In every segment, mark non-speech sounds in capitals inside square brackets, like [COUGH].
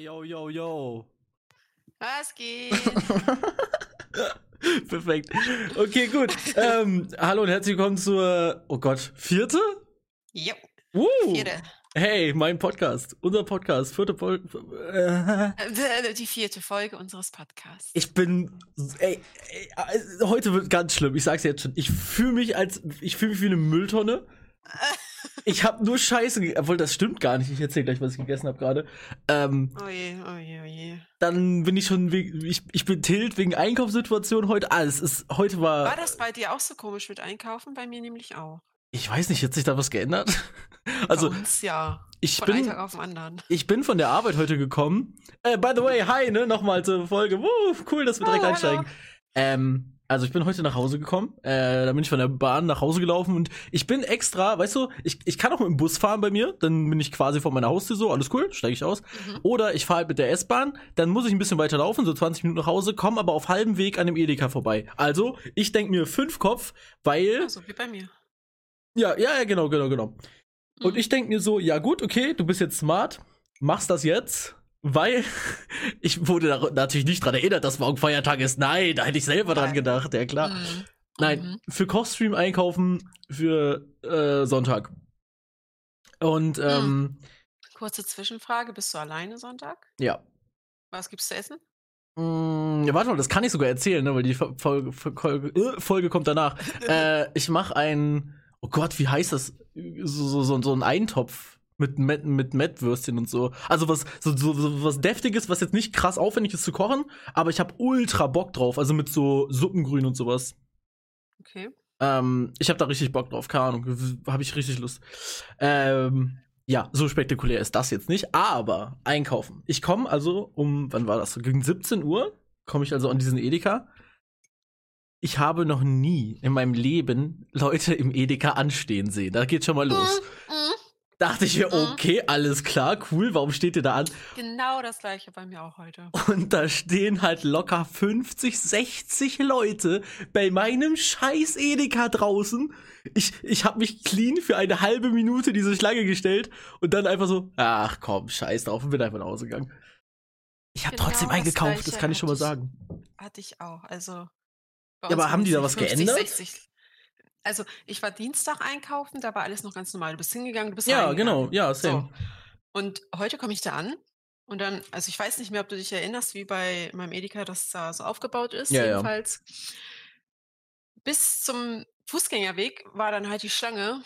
Hey, yo, yo, yo. Was [LAUGHS] geht? Perfekt. Okay, gut. ähm, hallo und herzlich willkommen zur, oh Gott, vierte? jo, Uh. vierte. Hey, mein Podcast. Unser Podcast. Vierte Folge. Äh, [LAUGHS] Die vierte Folge unseres Podcasts. ich bin, ey, ey, heute wird ganz schlimm. Ich sag's jetzt schon. Ich fühle mich als, ich fühle mich wie eine Mülltonne. [LAUGHS] Ich habe nur Scheiße, ge- obwohl das stimmt gar nicht. Ich erzähle gleich, was ich gegessen habe gerade. Ähm, Oh je, oh je, oh je. dann bin ich schon, wegen, ich, ich bin tilt wegen Einkaufssituation heute. Alles ist, heute war, War das bei dir auch so komisch mit Einkaufen? Bei mir nämlich auch. ich weiß nicht, hat sich da was geändert? [LAUGHS] Also, bei uns ja. ich Von bin, Tag auf den anderen. ich bin von der Arbeit heute gekommen. Äh, by the way, hi, ne, nochmal zur Folge. Woo, cool, dass wir direkt Oh, einsteigen. Ähm, also ich bin heute nach Hause gekommen, äh, da bin ich von der Bahn nach Hause gelaufen und ich bin extra, weißt du, ich, ich kann auch mit dem Bus fahren bei mir, dann bin ich quasi vor meiner Haustür so, alles cool, steige ich aus. Mhm. Oder ich fahre halt mit der S-Bahn, dann muss ich ein bisschen weiter laufen, so 20 Minuten nach Hause, komme aber auf halbem Weg an dem Edeka vorbei. Also, ich denk mir fünf Kopf, weil, Also wie bei mir. ja, ja, ja, genau, genau, genau. Und Mhm. ich denk mir so, ja gut, okay, du bist jetzt smart, machst das jetzt, weil [LAUGHS] ich wurde natürlich nicht dran erinnert, dass morgen Feiertag ist. Nein, da hätte ich selber dran gedacht, ja klar. Mhm. Nein, Mhm. für Kochstream einkaufen für äh, Sonntag. Und Hm. ähm, Kurze Zwischenfrage. Bist du alleine Sonntag? ja. Was gibt's zu essen? Mm, ja, warte mal, das kann ich sogar erzählen, ne, weil die Fo- Folge, Folge, äh, Folge kommt danach. [LAUGHS] äh, ich mache ein, oh Gott, wie heißt das? So, so, so, so ein Eintopf mit Met, mit Mettwürstchen und so. Also was so, so, so was deftiges, was jetzt nicht krass aufwendig ist zu kochen, aber ich habe ultra Bock drauf, also mit so Suppengrün und sowas. Okay. Ähm, ich habe da richtig Bock drauf, keine Ahnung, habe ich richtig Lust. Ähm, ja, so spektakulär ist das jetzt nicht, aber einkaufen. Ich komme also um, wann war das? So Gegen 17 Uhr komme ich also an diesen Edeka. Ich habe noch nie in meinem Leben Leute im Edeka anstehen sehen. Da geht schon mal los. Mhm. Dachte ich mir, Mhm. okay, alles klar, cool, warum steht ihr da an? Genau das gleiche bei mir auch heute. Und da stehen halt locker 50, 60 Leute bei meinem scheiß Edeka draußen. Ich, ich habe mich clean für eine halbe Minute diese Schlange gestellt und dann einfach so, ach komm, scheiß drauf und bin einfach nach Hause gegangen. Ich habe Genau trotzdem das eingekauft, das Gleiche kann ich schon mal sagen. Hatte ich auch. Also. Ja, aber haben die da was 50, geändert? 60. Also, ich war Dienstag einkaufen, da war alles noch ganz normal. Du bist hingegangen, du bist Ja, genau, ja, same. So. Und heute komme ich da an und dann, also ich weiß nicht mehr, ob du dich erinnerst, wie bei meinem Edeka das da so aufgebaut ist. Ja, ja. Jedenfalls bis zum Fußgängerweg war dann halt die Schlange.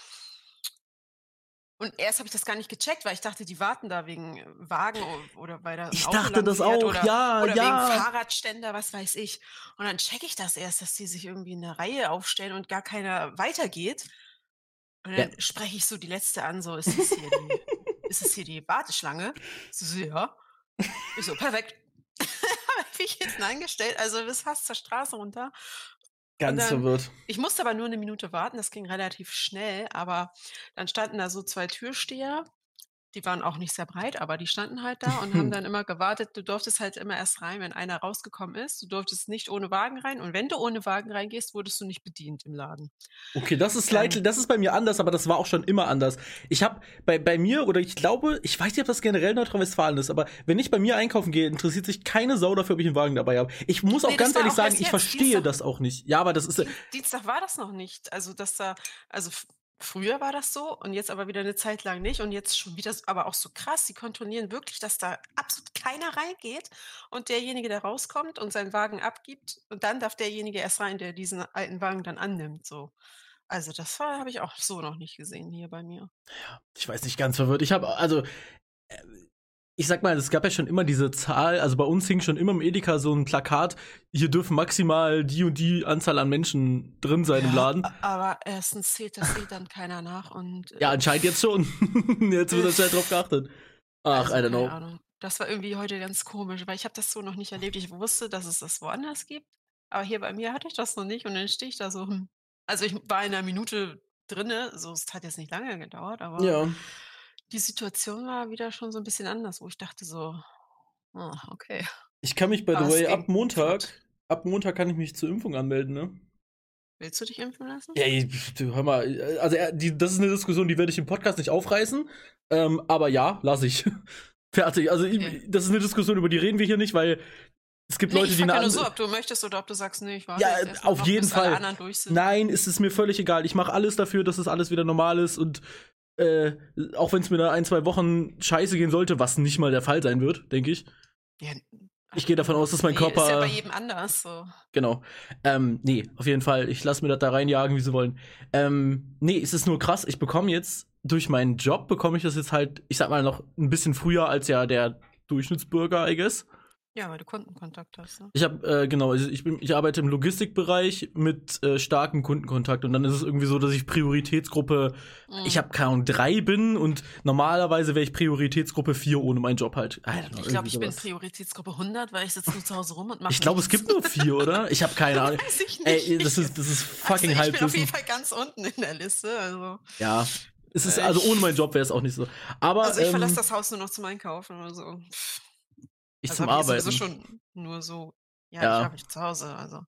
Und erst habe ich das gar nicht gecheckt, weil ich dachte, die warten da wegen Wagen oder weil da Ich Auto dachte das auch, oder, ja, oder wegen ja. Fahrradständer, was weiß ich. Und dann checke ich das erst, dass die sich irgendwie in eine Reihe aufstellen und gar keiner weitergeht. Und Ja. dann spreche ich so die letzte an, so, ist es hier die, [LAUGHS] ist es hier die Warteschlange? Sie so, ja. Ich so, perfekt. [LAUGHS] Habe ich jetzt Nein gestellt, also bis fast zur Straße runter. Ganz dann- verwirrt. Ich musste aber nur eine Minute warten, das ging relativ schnell, aber dann standen da so zwei Türsteher, die waren auch nicht sehr breit, aber die standen halt da und haben [LAUGHS] dann immer gewartet. Du durftest halt immer erst rein, wenn einer rausgekommen ist. Du durftest nicht ohne Wagen rein und wenn du ohne Wagen reingehst, wurdest du nicht bedient im Laden. Okay, das ist Ähm. slightly, das ist bei mir anders, aber das war auch schon immer anders. Ich habe bei, bei mir, oder ich glaube, ich weiß nicht, ob das generell Nordrhein-Westfalen ist, aber wenn ich bei mir einkaufen gehe, interessiert sich keine Sau dafür, ob ich einen Wagen dabei habe. Ich muss auch Nee, ganz ehrlich auch sagen, ich verstehe Dienstag. das auch nicht. Ja, aber das ist, äh, Dien- Dienstag war das noch nicht. Also, dass da, also früher war das so und jetzt aber wieder eine Zeit lang nicht und jetzt schon wieder, aber auch so krass. Sie kontrollieren wirklich, dass da absolut keiner reingeht und derjenige, der rauskommt und seinen Wagen abgibt und dann darf derjenige erst rein, der diesen alten Wagen dann annimmt. So. Also, das habe ich auch so noch nicht gesehen hier bei mir. ich weiß nicht, ganz verwirrt. Ich habe, also, äh, ich sag mal, es gab ja schon immer diese Zahl, also bei uns hing schon immer im Edeka so ein Plakat, hier dürfen maximal die und die Anzahl an Menschen drin sein im Laden. Aber erstens zählt das eh dann keiner nach und. Ja, äh, anscheinend jetzt schon. [LAUGHS] jetzt wird anscheinend drauf geachtet. Ach, Also, I don't keine know. Ahnung. Das war irgendwie heute ganz komisch, weil ich habe das so noch nicht erlebt. Ich wusste, dass es das woanders gibt, aber hier bei mir hatte ich das noch nicht und dann stehe ich da so, hm. Also ich war in einer Minute drinne, so es hat jetzt nicht lange gedauert, aber Ja. Die Situation war wieder schon so ein bisschen anders, wo ich dachte so, ah, okay. Ich kann mich, by the es way, ab Montag, flott. ab Montag kann ich mich zur Impfung anmelden, ne? Willst du dich impfen lassen? Ja, ich- hör mal, also äh, die, das ist eine Diskussion, die werde ich im Podcast nicht aufreißen. Ähm, aber ja, lass ich. [LAUGHS] Fertig. Also Okay. ich, das ist eine Diskussion, über die reden wir hier nicht, weil es gibt Nee, Leute, ich die eine nur andere. so, ob du möchtest oder ob du sagst, nee, ich warte Ja, mal auf noch, jeden Fall. anderen durch sind. Nein, es ist mir völlig egal. Ich mache alles dafür, dass es alles wieder normal ist und äh, auch wenn es mir da ein, zwei Wochen scheiße gehen sollte, was nicht mal der Fall sein wird, denke ich. Ja, Ich gehe davon aus, dass mein Körper. Ist ja bei jedem anders so. Genau. Ähm, nee, auf jeden Fall. Ich lasse mir das da reinjagen, wie sie wollen. Ähm, nee, es ist nur krass. Ich bekomme jetzt, durch meinen Job bekomme ich das jetzt halt, ich sag mal, noch ein bisschen früher als ja der Durchschnittsbürger, I guess. Ja, weil du Kundenkontakt hast. Ne? Ich habe, äh, genau, also ich, bin, ich arbeite im Logistikbereich mit äh, starkem Kundenkontakt und dann ist es irgendwie so, dass ich Prioritätsgruppe, Mhm. ich habe keine Ahnung, drei bin und normalerweise wäre ich Prioritätsgruppe vier ohne meinen Job halt. Know, Ich glaube, ich bin sowas. Prioritätsgruppe 100, weil ich sitze nur zu Hause rum und mache Ich glaube, es gibt nur vier, oder? Ich habe keine [LAUGHS] Ahnung. Weiß ich nicht. Ey, das ist, das ist fucking also, ich bin auf jeden Fall ganz unten in der Liste. Also, Ja. Es ist, Äh, also ohne meinen Job wäre es auch nicht so. Aber also ich ähm, verlasse das Haus nur noch zum Einkaufen oder so. Ich also zum ich Arbeiten. sowieso schon nur so. Ja, Ja. ich habe mich zu Hause. Also.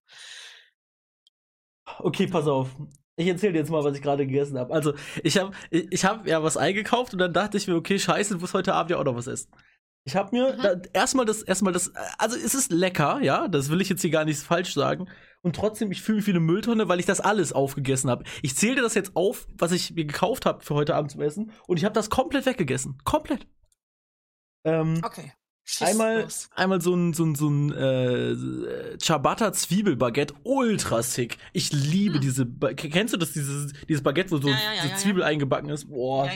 Okay, pass auf. Ich erzähle dir jetzt mal, was ich gerade gegessen habe. Also, ich habe ich, ich hab ja was eingekauft und dann dachte ich mir, okay, scheiße, du musst heute Abend ja auch noch was essen. Ich habe mir Mhm. da, erstmal das, erstmal das, also es ist lecker, ja, das will ich jetzt hier gar nicht falsch sagen. Und trotzdem, ich fühle mich wie eine Mülltonne, weil ich das alles aufgegessen habe. Ich zähle dir das jetzt auf, was ich mir gekauft habe für heute Abend zum Essen. Und ich habe das komplett weggegessen. Komplett. Ähm, Okay. Schieß Einmal, los. einmal so ein, so ein, so ein äh, Ciabatta Zwiebelbaguette, ultra sick. Ich liebe Hm. diese. Ba kennst du das, dieses, dieses Baguette, wo so, Ja, ja, ja, so. Zwiebel eingebacken ist? Boah,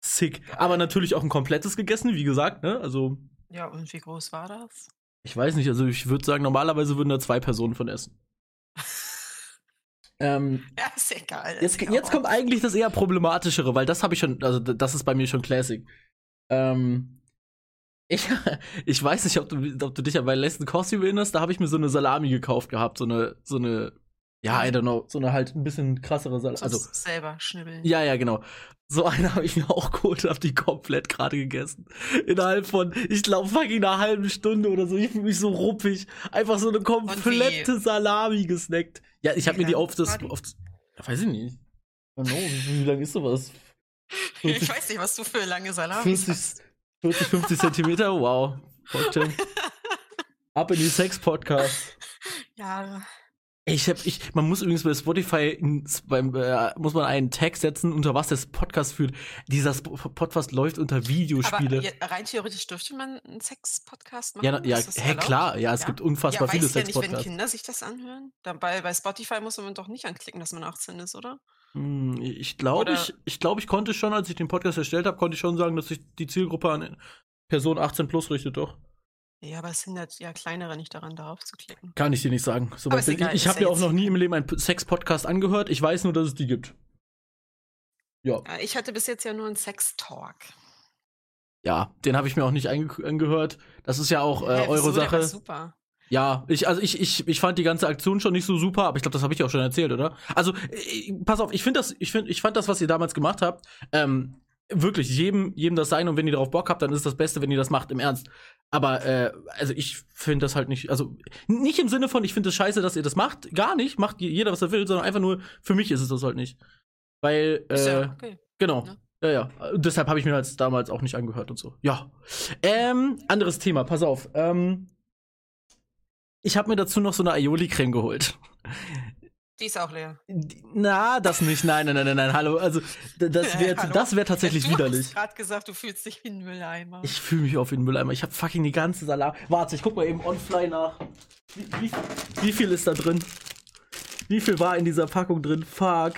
sick. Aber natürlich auch ein komplettes gegessen, wie gesagt, ne? Also, Ja, und wie groß war das? ich weiß nicht, also ich würde sagen, normalerweise würden da zwei Personen von essen. [LAUGHS] Ähm, Ja, ist egal. jetzt, ist jetzt kommt eigentlich das eher problematischere, weil das habe ich schon, also das ist bei mir schon Classic. Ähm, ich, [LAUGHS] ich weiß nicht, ob du, ob du dich an meinen letzten Kostüm erinnerst, da habe ich mir so eine Salami gekauft gehabt, so eine, so eine, ja, I don't know, so eine halt ein bisschen krassere Salami. also selber schnibbeln. ja, ja, genau. So eine [LAUGHS] habe ich mir auch geholt und habe die komplett gerade gegessen. Innerhalb von, ich glaube, fucking einer halben Stunde oder so. Ich fühle mich so ruppig. Einfach so eine komplette Salami gesnackt. Ja, ich habe mir die auf das, auf, weiß ich nicht. I don't know, wie, wie lang ist sowas? [LAUGHS] Ich weiß nicht, was du für lange Salamis 50, hast. 40, 50 Zentimeter? Wow. [LAUGHS] Ab in die Sex-Podcast. Ja, Ich hab, ich, man muss übrigens bei Spotify ins, beim, äh, muss man einen Tag setzen, unter was der Podcast führt. Dieser Sp Podcast läuft unter aber Videospiele. je- rein theoretisch dürfte man einen Sex-Podcast machen. Ja, ja, das hä, klar, ja, es gibt unfassbar ja, viele weiß ja nicht, wenn Sex-Podcasts. Kinder sich das anhören. Dabei bei Spotify muss man doch nicht anklicken, dass man 18 ist, oder? Hm, ich glaube, ich, ich glaube, ich konnte schon, als ich den Podcast erstellt habe, konnte ich schon sagen, dass sich die Zielgruppe an Person 18 plus richtet, doch. Ja, aber es hindert ja kleinere nicht daran, darauf zu klicken. Kann ich dir nicht sagen. So Aber ist egal, ich ich habe ja mir auch noch nie im Leben einen Sex-Podcast angehört. Ich weiß nur, dass es die gibt. Ja, Ja, Ich hatte bis jetzt ja nur einen Sex-Talk. ja, den habe ich mir auch nicht angehört. Das ist ja auch äh, Hä, eure Sache. super. Ja, ich, also ich, ich, ich fand die ganze Aktion schon nicht so super, aber ich glaube, das habe ich auch schon erzählt, oder? Also, äh, pass auf, ich finde das, ich finde, ich fand das, was ihr damals gemacht habt, ähm, wirklich jedem, jedem das sein und wenn ihr darauf Bock habt, dann ist das Beste, wenn ihr das macht, im Ernst. Aber, äh, also ich finde das halt nicht, also nicht im Sinne von, ich finde es scheiße, dass ihr das macht, gar nicht, macht jeder, was er will, sondern einfach nur, für mich ist es das halt nicht. Weil, Ist äh, ja okay. Genau. Ja, ja. Und deshalb habe ich mir halt damals auch nicht angehört und so. Ja. Ähm, anderes Thema, pass auf. Ähm, ich habe mir dazu noch so eine Aioli-Creme geholt. Die ist auch leer. Na, das nicht. Nein, nein, nein, nein, nein. Hallo. Also, das [LAUGHS] wäre das wär tatsächlich du widerlich. hast gerade gesagt, du fühlst dich wie ein Mülleimer. Ich fühle mich auf wie ein Mülleimer. Ich habe fucking die ganze Salat. Warte, ich guck mal eben on fly nach. Wie, wie, wie viel ist da drin? Wie viel war in dieser Packung drin? Fuck.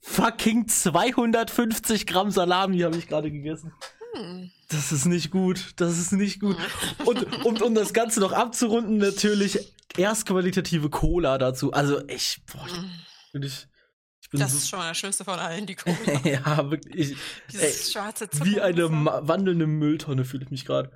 Fucking 250 Gramm Salami habe ich gerade gegessen. Hm. Das ist nicht gut. Das ist nicht gut. Und um, um das Ganze noch abzurunden, natürlich erstqualitative Cola dazu. Also ich, boah, ich, bin ich, ich bin Das so, ist schon mal das Schönste von allen, die [LAUGHS] Cola. ja wirklich. Ich, Dieses ey, schwarze wie eine wandelnde Mülltonne fühle ich mich gerade.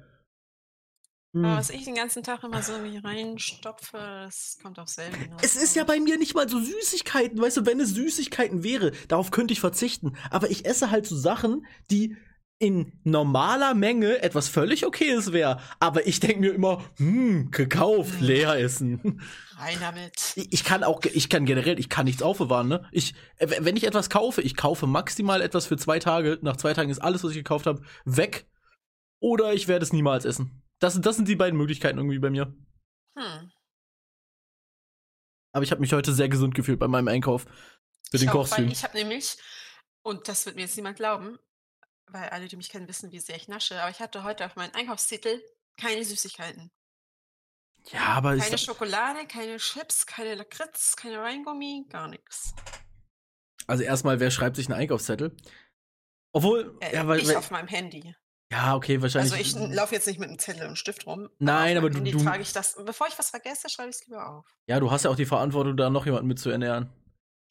Hm. Aber was ich den ganzen Tag immer so reinstopfe, das kommt auch selten. Es ist ja bei mir nicht mal so Süßigkeiten, weißt du, wenn es Süßigkeiten wäre, darauf könnte ich verzichten. Aber ich esse halt so Sachen, die in normaler Menge etwas völlig okayes wäre. Aber ich denke mir immer, hm, gekauft, Hm. leer essen. Rein damit. Ich ich kann auch, ich kann generell, ich kann nichts aufbewahren, ne? Ich, wenn ich etwas kaufe, ich kaufe maximal etwas für zwei Tage. Nach zwei Tagen ist alles, was ich gekauft habe, weg. oder ich werde es niemals essen. Das, das sind die beiden Möglichkeiten irgendwie bei mir. Hm. Aber ich habe mich heute sehr gesund gefühlt bei meinem Einkauf für den Kochstream. Ich habe nämlich, und das wird mir jetzt niemand glauben, weil alle, die mich kennen, wissen, wie sehr ich nasche, aber ich hatte heute auf meinen Einkaufstitel keine Süßigkeiten. Ja, aber Keine Schokolade, keine Chips, keine Lakritz, keine Weingummi, gar nichts. Also erstmal, wer schreibt sich einen Einkaufszettel? Obwohl, äh, ja, weil, ich weil, auf meinem Handy. Ja, okay, wahrscheinlich. Also ich laufe jetzt nicht mit einem Zettel und Stift rum. Nein, aber, aber du, du trage ich das. Bevor ich was vergesse, schreibe ich es lieber auf. Ja, du hast ja auch die Verantwortung, da noch jemanden mitzuernähren.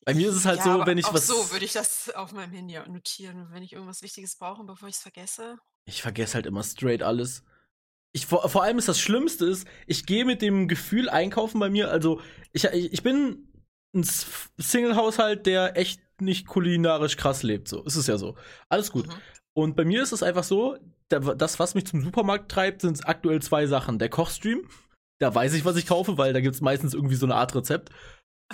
Bei mir ist es halt ja, so, wenn ich auch was. so würde ich das auf meinem Handy notieren, wenn ich irgendwas Wichtiges brauche, bevor ich es vergesse. Ich vergesse halt immer straight alles. Ich, vor, vor allem ist das Schlimmste ist, ich gehe mit dem Gefühl einkaufen bei mir. Also, ich, ich bin ein Single-Haushalt, der echt nicht kulinarisch krass lebt. So, ist es ja so. Alles gut. Mhm. Und bei mir ist es einfach so, das, was mich zum Supermarkt treibt, sind aktuell zwei Sachen. Der Kochstream, da weiß ich, was ich kaufe, weil da gibt es meistens irgendwie so eine Art Rezept.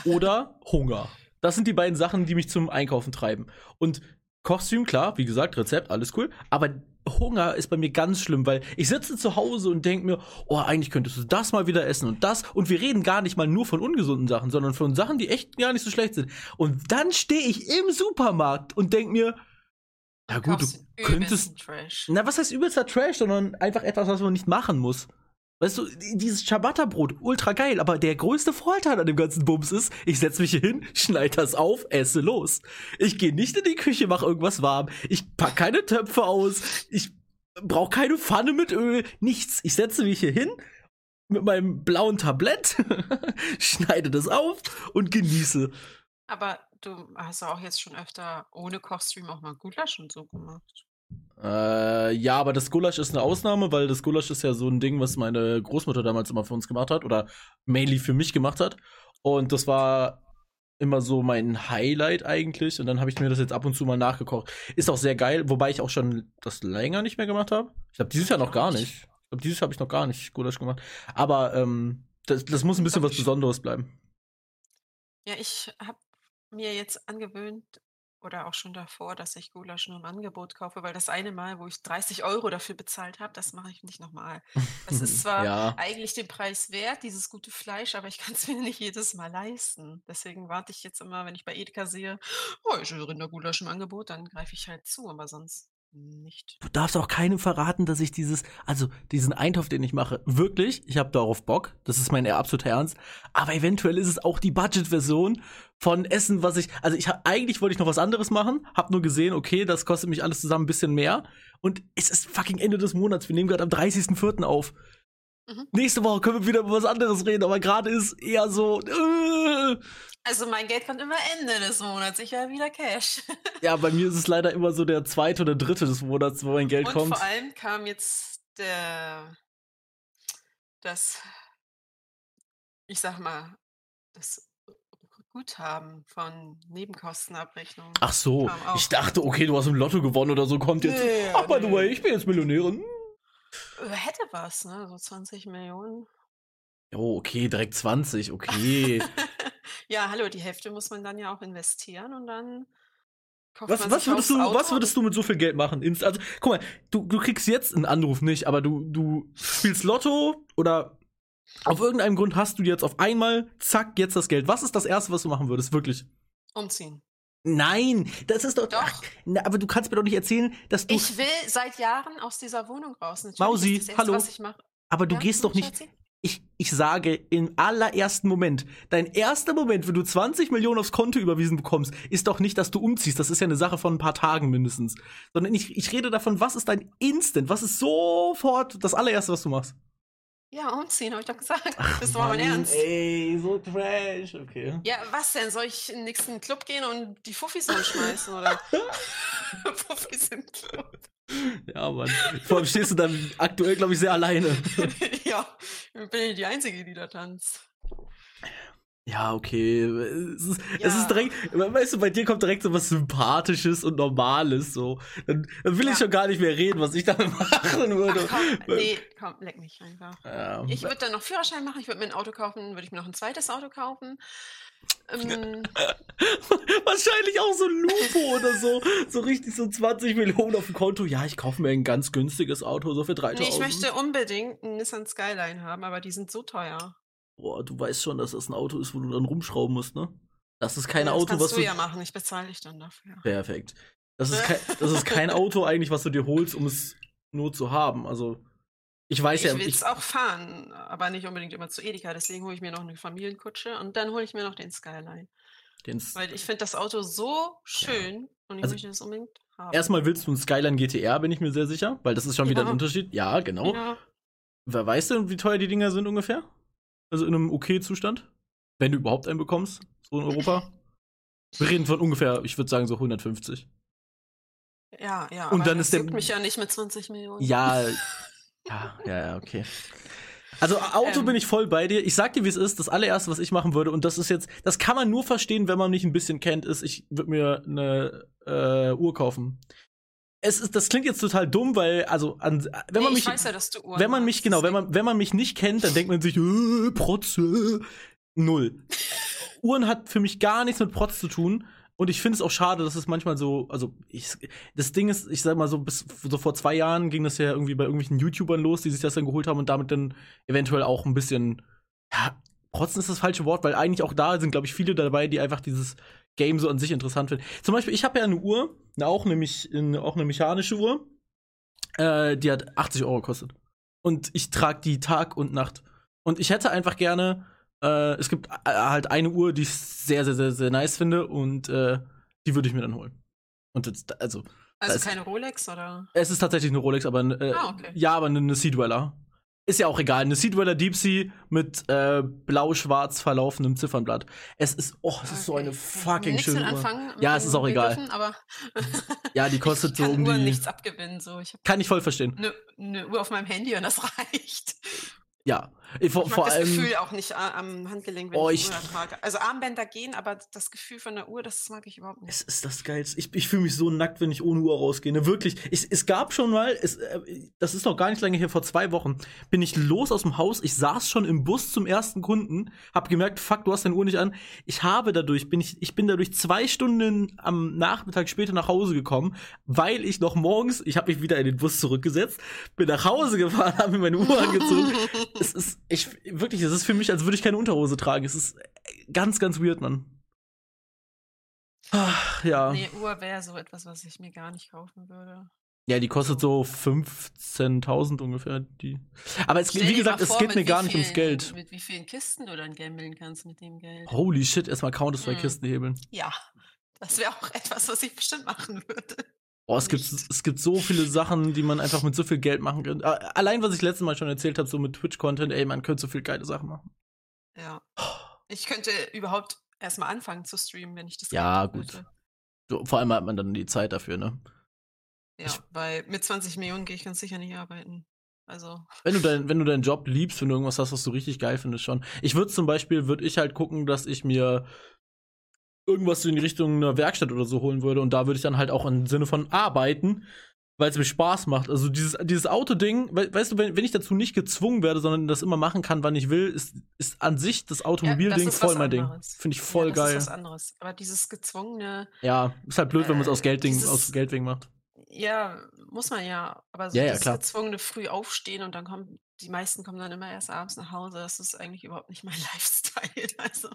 Oder Hunger. Das sind die beiden Sachen, die mich zum Einkaufen treiben. Und Kochstream, klar, wie gesagt, Rezept, alles cool. Aber Hunger ist bei mir ganz schlimm, weil ich sitze zu Hause und denke mir, oh, eigentlich könntest du das mal wieder essen und das. Und wir reden gar nicht mal nur von ungesunden Sachen, sondern von Sachen, die echt gar nicht so schlecht sind. Und dann stehe ich im Supermarkt und denke mir, ja gut, du könntest. Trash. Na, was heißt übelster Trash, sondern einfach etwas, was man nicht machen muss. Weißt du, dieses Ciabatta-Brot, ultra geil, aber der größte Vorteil an dem ganzen Bums ist, ich setze mich hier hin, schneide das auf, esse los. Ich gehe nicht in die Küche, mache irgendwas warm, ich pack keine Töpfe aus, ich brauche keine Pfanne mit Öl, nichts. Ich setze mich hier hin mit meinem blauen Tablett, [LAUGHS] schneide das auf und genieße. Aber du hast auch jetzt schon öfter ohne Kochstream auch mal Gulasch und so gemacht. Äh, ja, aber das Gulasch ist eine Ausnahme, weil das Gulasch ist ja so ein Ding, was meine Großmutter damals immer für uns gemacht hat oder mainly für mich gemacht hat. Und das war immer so mein Highlight eigentlich. Und dann habe ich mir das jetzt ab und zu mal nachgekocht. Ist auch sehr geil, wobei ich auch schon das länger nicht mehr gemacht habe. Ich glaube, dieses Jahr noch gar nicht. Ich glaube, dieses Jahr habe ich noch gar nicht Gulasch gemacht. Aber ähm, das, das muss ein bisschen was Besonderes bleiben. Ja, ich habe mir jetzt angewöhnt, oder auch schon davor, dass ich Gulasch nur im Angebot kaufe, weil das eine Mal, wo ich 30 Euro dafür bezahlt habe, das mache ich nicht nochmal. Das ist [LAUGHS] zwar ja. eigentlich den Preis wert, dieses gute Fleisch, aber ich kann es [LAUGHS] mir nicht jedes Mal leisten. Deswegen warte ich jetzt immer, wenn ich bei Edeka sehe, oh, ich höre Rindergulasch im Angebot, dann greife ich halt zu, aber sonst nicht. Du darfst auch keinem verraten, dass ich dieses, also diesen Eintopf, den ich mache, wirklich, ich habe darauf Bock, das ist mein absoluter Ernst, aber eventuell ist es auch die Budget-Version von Essen, was ich, also ich eigentlich wollte ich noch was anderes machen, hab nur gesehen, okay, das kostet mich alles zusammen ein bisschen mehr und es ist fucking Ende des Monats, wir nehmen gerade am 30.04. auf. Mhm. Nächste Woche können wir wieder über was anderes reden, aber gerade ist eher so. Äh. Also mein Geld kommt immer Ende des Monats. Ich habe wieder Cash. [LAUGHS] ja, bei mir ist es leider immer so der zweite oder dritte des Monats, wo mein Geld Und kommt. Vor allem kam jetzt der das ich sag mal das Guthaben von Nebenkostenabrechnung. Ach so, ich dachte, okay, du hast im Lotto gewonnen oder so, kommt jetzt. Nee, Ach, by the way, ich bin jetzt Millionärin. Äh, hätte was, ne? So 20 Millionen. Oh, okay, direkt 20, okay. [LAUGHS] ja, hallo, die Hälfte muss man dann ja auch investieren und dann was, was, würdest du, was würdest du mit so viel Geld machen? Also, guck mal, du, du kriegst jetzt einen Anruf nicht, aber du, du spielst Lotto oder auf irgendeinem Grund hast du jetzt auf einmal, zack, jetzt das Geld. Was ist das Erste, was du machen würdest, wirklich? Umziehen. Nein, das ist doch. Doch. Ach, na, aber du kannst mir doch nicht erzählen, dass du. Ich will seit Jahren aus dieser Wohnung raus. Natürlich Mausi, erste, hallo. Aber du ja, gehst doch nicht. Ich, ich sage im allerersten Moment, dein erster Moment, wenn du 20 Millionen aufs Konto überwiesen bekommst, ist doch nicht, dass du umziehst. Das ist ja eine Sache von ein paar Tagen mindestens. Sondern ich, ich rede davon, was ist dein Instant? Was ist sofort das allererste, was du machst? Ja, umziehen, habe ich doch gesagt. Ach, das war mein Ernst. Ey, so trash, okay. Ja, was denn? Soll ich in den nächsten Club gehen und die Fuffis anschmeißen, oder? [LAUGHS] [LAUGHS] Fuffis im Club. Ja, Mann. Vor allem stehst du dann aktuell, glaube ich, sehr alleine. [LAUGHS] ja, ich bin ich die Einzige, die da tanzt. Ja, okay. Es ist, es Ja. ist direkt, weißt du, bei dir kommt direkt so was Sympathisches und Normales, so. Dann, dann will ich Ja. schon gar nicht mehr reden, was ich damit [LAUGHS] machen würde. Ach, komm, nee, komm, leck mich einfach. Ja. Ich würde dann noch Führerschein machen, ich würde mir ein Auto kaufen, würde ich mir noch ein zweites Auto kaufen. Ähm, [LAUGHS] Wahrscheinlich auch so ein Lupo oder so. So richtig so 20 Millionen auf dem Konto. Ja, ich kaufe mir ein ganz günstiges Auto, so für 3000. nee, ich möchte unbedingt einen Nissan Skyline haben, aber die sind so teuer. Boah, du weißt schon, dass das ein Auto ist, wo du dann rumschrauben musst, ne? Das ist kein Ja, Auto, das kannst was du du. ja machen, ich bezahle dich dann dafür. Perfekt. Das ist, kein, das ist kein [LAUGHS] Auto eigentlich, was du dir holst, um es nur zu haben. Also, ich weiß Ich ja, will ich, es auch fahren, aber nicht unbedingt immer zu Edeka. Deswegen hole ich mir noch eine Familienkutsche und dann hole ich mir noch den Skyline. den's, Weil ich finde das Auto so schön und ich Also, möchte es unbedingt haben. erstmal willst du ein Skyline GTR, bin ich mir sehr sicher, weil das ist schon wieder ein Ja. Unterschied. Ja, genau. Ja, Wer weiß denn, wie teuer die Dinger sind ungefähr? Also in einem okay Zustand? Wenn du überhaupt einen bekommst, so in Europa? Wir reden von ungefähr, ich würde sagen, so 150. ja, ja. Und dann das ist der- mich ja nicht mit 20 Millionen. Ja, [LAUGHS] ja, ja, ja, okay. Also Auto Ähm. bin ich voll bei dir. Ich sag dir, wie es ist. Das allererste, was ich machen würde, und das ist jetzt, das kann man nur verstehen, wenn man mich ein bisschen kennt, ist, ich würde mir eine äh, Uhr kaufen. Es ist, das klingt jetzt total dumm, weil, also, an, wenn nee, man mich, ja, wenn man mich, genau, wenn man, wenn man mich nicht kennt, dann denkt man sich, äh, Protz, äh, null. Uhren hat für mich gar nichts mit Protz zu tun. Und ich finde es auch schade, dass es manchmal so, also ich, das Ding ist, ich sag mal so, bis so vor zwei Jahren ging das ja irgendwie bei irgendwelchen YouTubern los, die sich das dann geholt haben und damit dann eventuell auch ein bisschen, ja, protzen ist das falsche Wort, weil eigentlich auch da sind, glaube ich, viele dabei, die einfach dieses Game so an sich interessant finden. Zum Beispiel, ich habe ja eine Uhr, auch, nämlich, auch eine mechanische Uhr, äh, die hat 80 Euro gekostet. Und ich trage die Tag und Nacht. Und ich hätte einfach gerne, äh, es gibt äh, halt eine Uhr, die ich sehr, sehr, sehr, sehr nice finde und äh, die würde ich mir dann holen. Und jetzt, also, Also keine Rolex oder? es ist tatsächlich eine Rolex, aber äh, Ah, okay. ja, aber eine, eine Sea Dweller. Ist ja auch egal. Eine Sea Dweller Deep Sea mit äh, blau-schwarz verlaufendem Ziffernblatt. Es ist, oh, es ist so eine Okay. fucking schöne Uhr. anfangen Ja, es ist auch egal. Begriffen, aber [LAUGHS] Ja, die kostet [LAUGHS] ich so um Uhren die. nichts abgewinnen. So. Ich Kann ich voll verstehen. eine ne Uhr auf meinem Handy und das [LAUGHS] reicht. Ja. Ich, vor, Ich mag vor das allem. Gefühl auch nicht a- am Handgelenk, wenn Oh, ich ich- eine Uhr trage. Also Armbänder gehen, aber das Gefühl von der Uhr, das mag ich überhaupt nicht. Es ist das Geilste. Ich, ich fühle mich so nackt, wenn ich ohne Uhr rausgehe. Ne, wirklich. Es, es gab schon mal, es, äh, das ist noch gar nicht lange her, vor zwei Wochen, bin ich los aus dem Haus. Ich saß schon im Bus zum ersten Kunden, hab gemerkt, fuck, du hast deine Uhr nicht an. Ich habe dadurch, bin ich, ich bin dadurch zwei Stunden am Nachmittag später nach Hause gekommen, weil ich noch morgens, ich habe mich wieder in den Bus zurückgesetzt, bin nach Hause gefahren, [LAUGHS] habe mir meine Uhr angezogen. [LAUGHS] es ist, ich, wirklich, es ist für mich, als würde ich keine Unterhose tragen. Es ist ganz, ganz weird, Mann. Ach, ja. Nee, Uhr wäre so etwas, was ich mir gar nicht kaufen würde. Ja, die kostet so 15.000 ungefähr. Die. Aber es, wie gesagt, mal es vor, geht mir gar nicht ums vielen- Geld. Mit wie vielen Kisten du dann gambeln kannst mit dem Geld. Holy shit, erstmal Counter-Strike Mhm. Kisten hebeln. Ja, das wäre auch etwas, was ich bestimmt machen würde. Oh, es gibt, es gibt so viele Sachen, die man einfach mit so viel Geld machen kann. Äh, Allein, was ich letztes Mal schon erzählt habe, so mit Twitch-Content, ey, man könnte so viel geile Sachen machen. Ja. [SIGHS] Ich könnte überhaupt erstmal anfangen zu streamen, wenn ich das Ja, gut. So, vor allem hat man dann die Zeit dafür, ne? Ja, Ich- weil mit 20 Millionen gehe ich ganz sicher nicht arbeiten. Also, [LAUGHS] Wenn du, dein, wenn du deinen Job liebst, wenn du irgendwas hast, was du richtig geil findest, schon. Ich würde zum Beispiel, würde ich halt gucken, dass ich mir irgendwas in die Richtung einer Werkstatt oder so holen würde und da würde ich dann halt auch im Sinne von arbeiten, weil es mir Spaß macht. Also dieses, dieses Autoding, we, weißt du, wenn, wenn ich dazu nicht gezwungen werde, sondern das immer machen kann, wann ich will, ist, ist an sich das Automobilding ist voll mein Ding. Finde ich voll ja, das geil. ist was anderes. Aber dieses gezwungene, Ja, ist halt blöd, wenn man es aus Äh, dieses- aus Geld wegen macht. ja, muss man ja. Aber so Ja, ja, das klar. gezwungene früh aufstehen und dann kommen, die meisten kommen dann immer erst abends nach Hause. Das ist eigentlich überhaupt nicht mein [LAUGHS] Lifestyle. Also,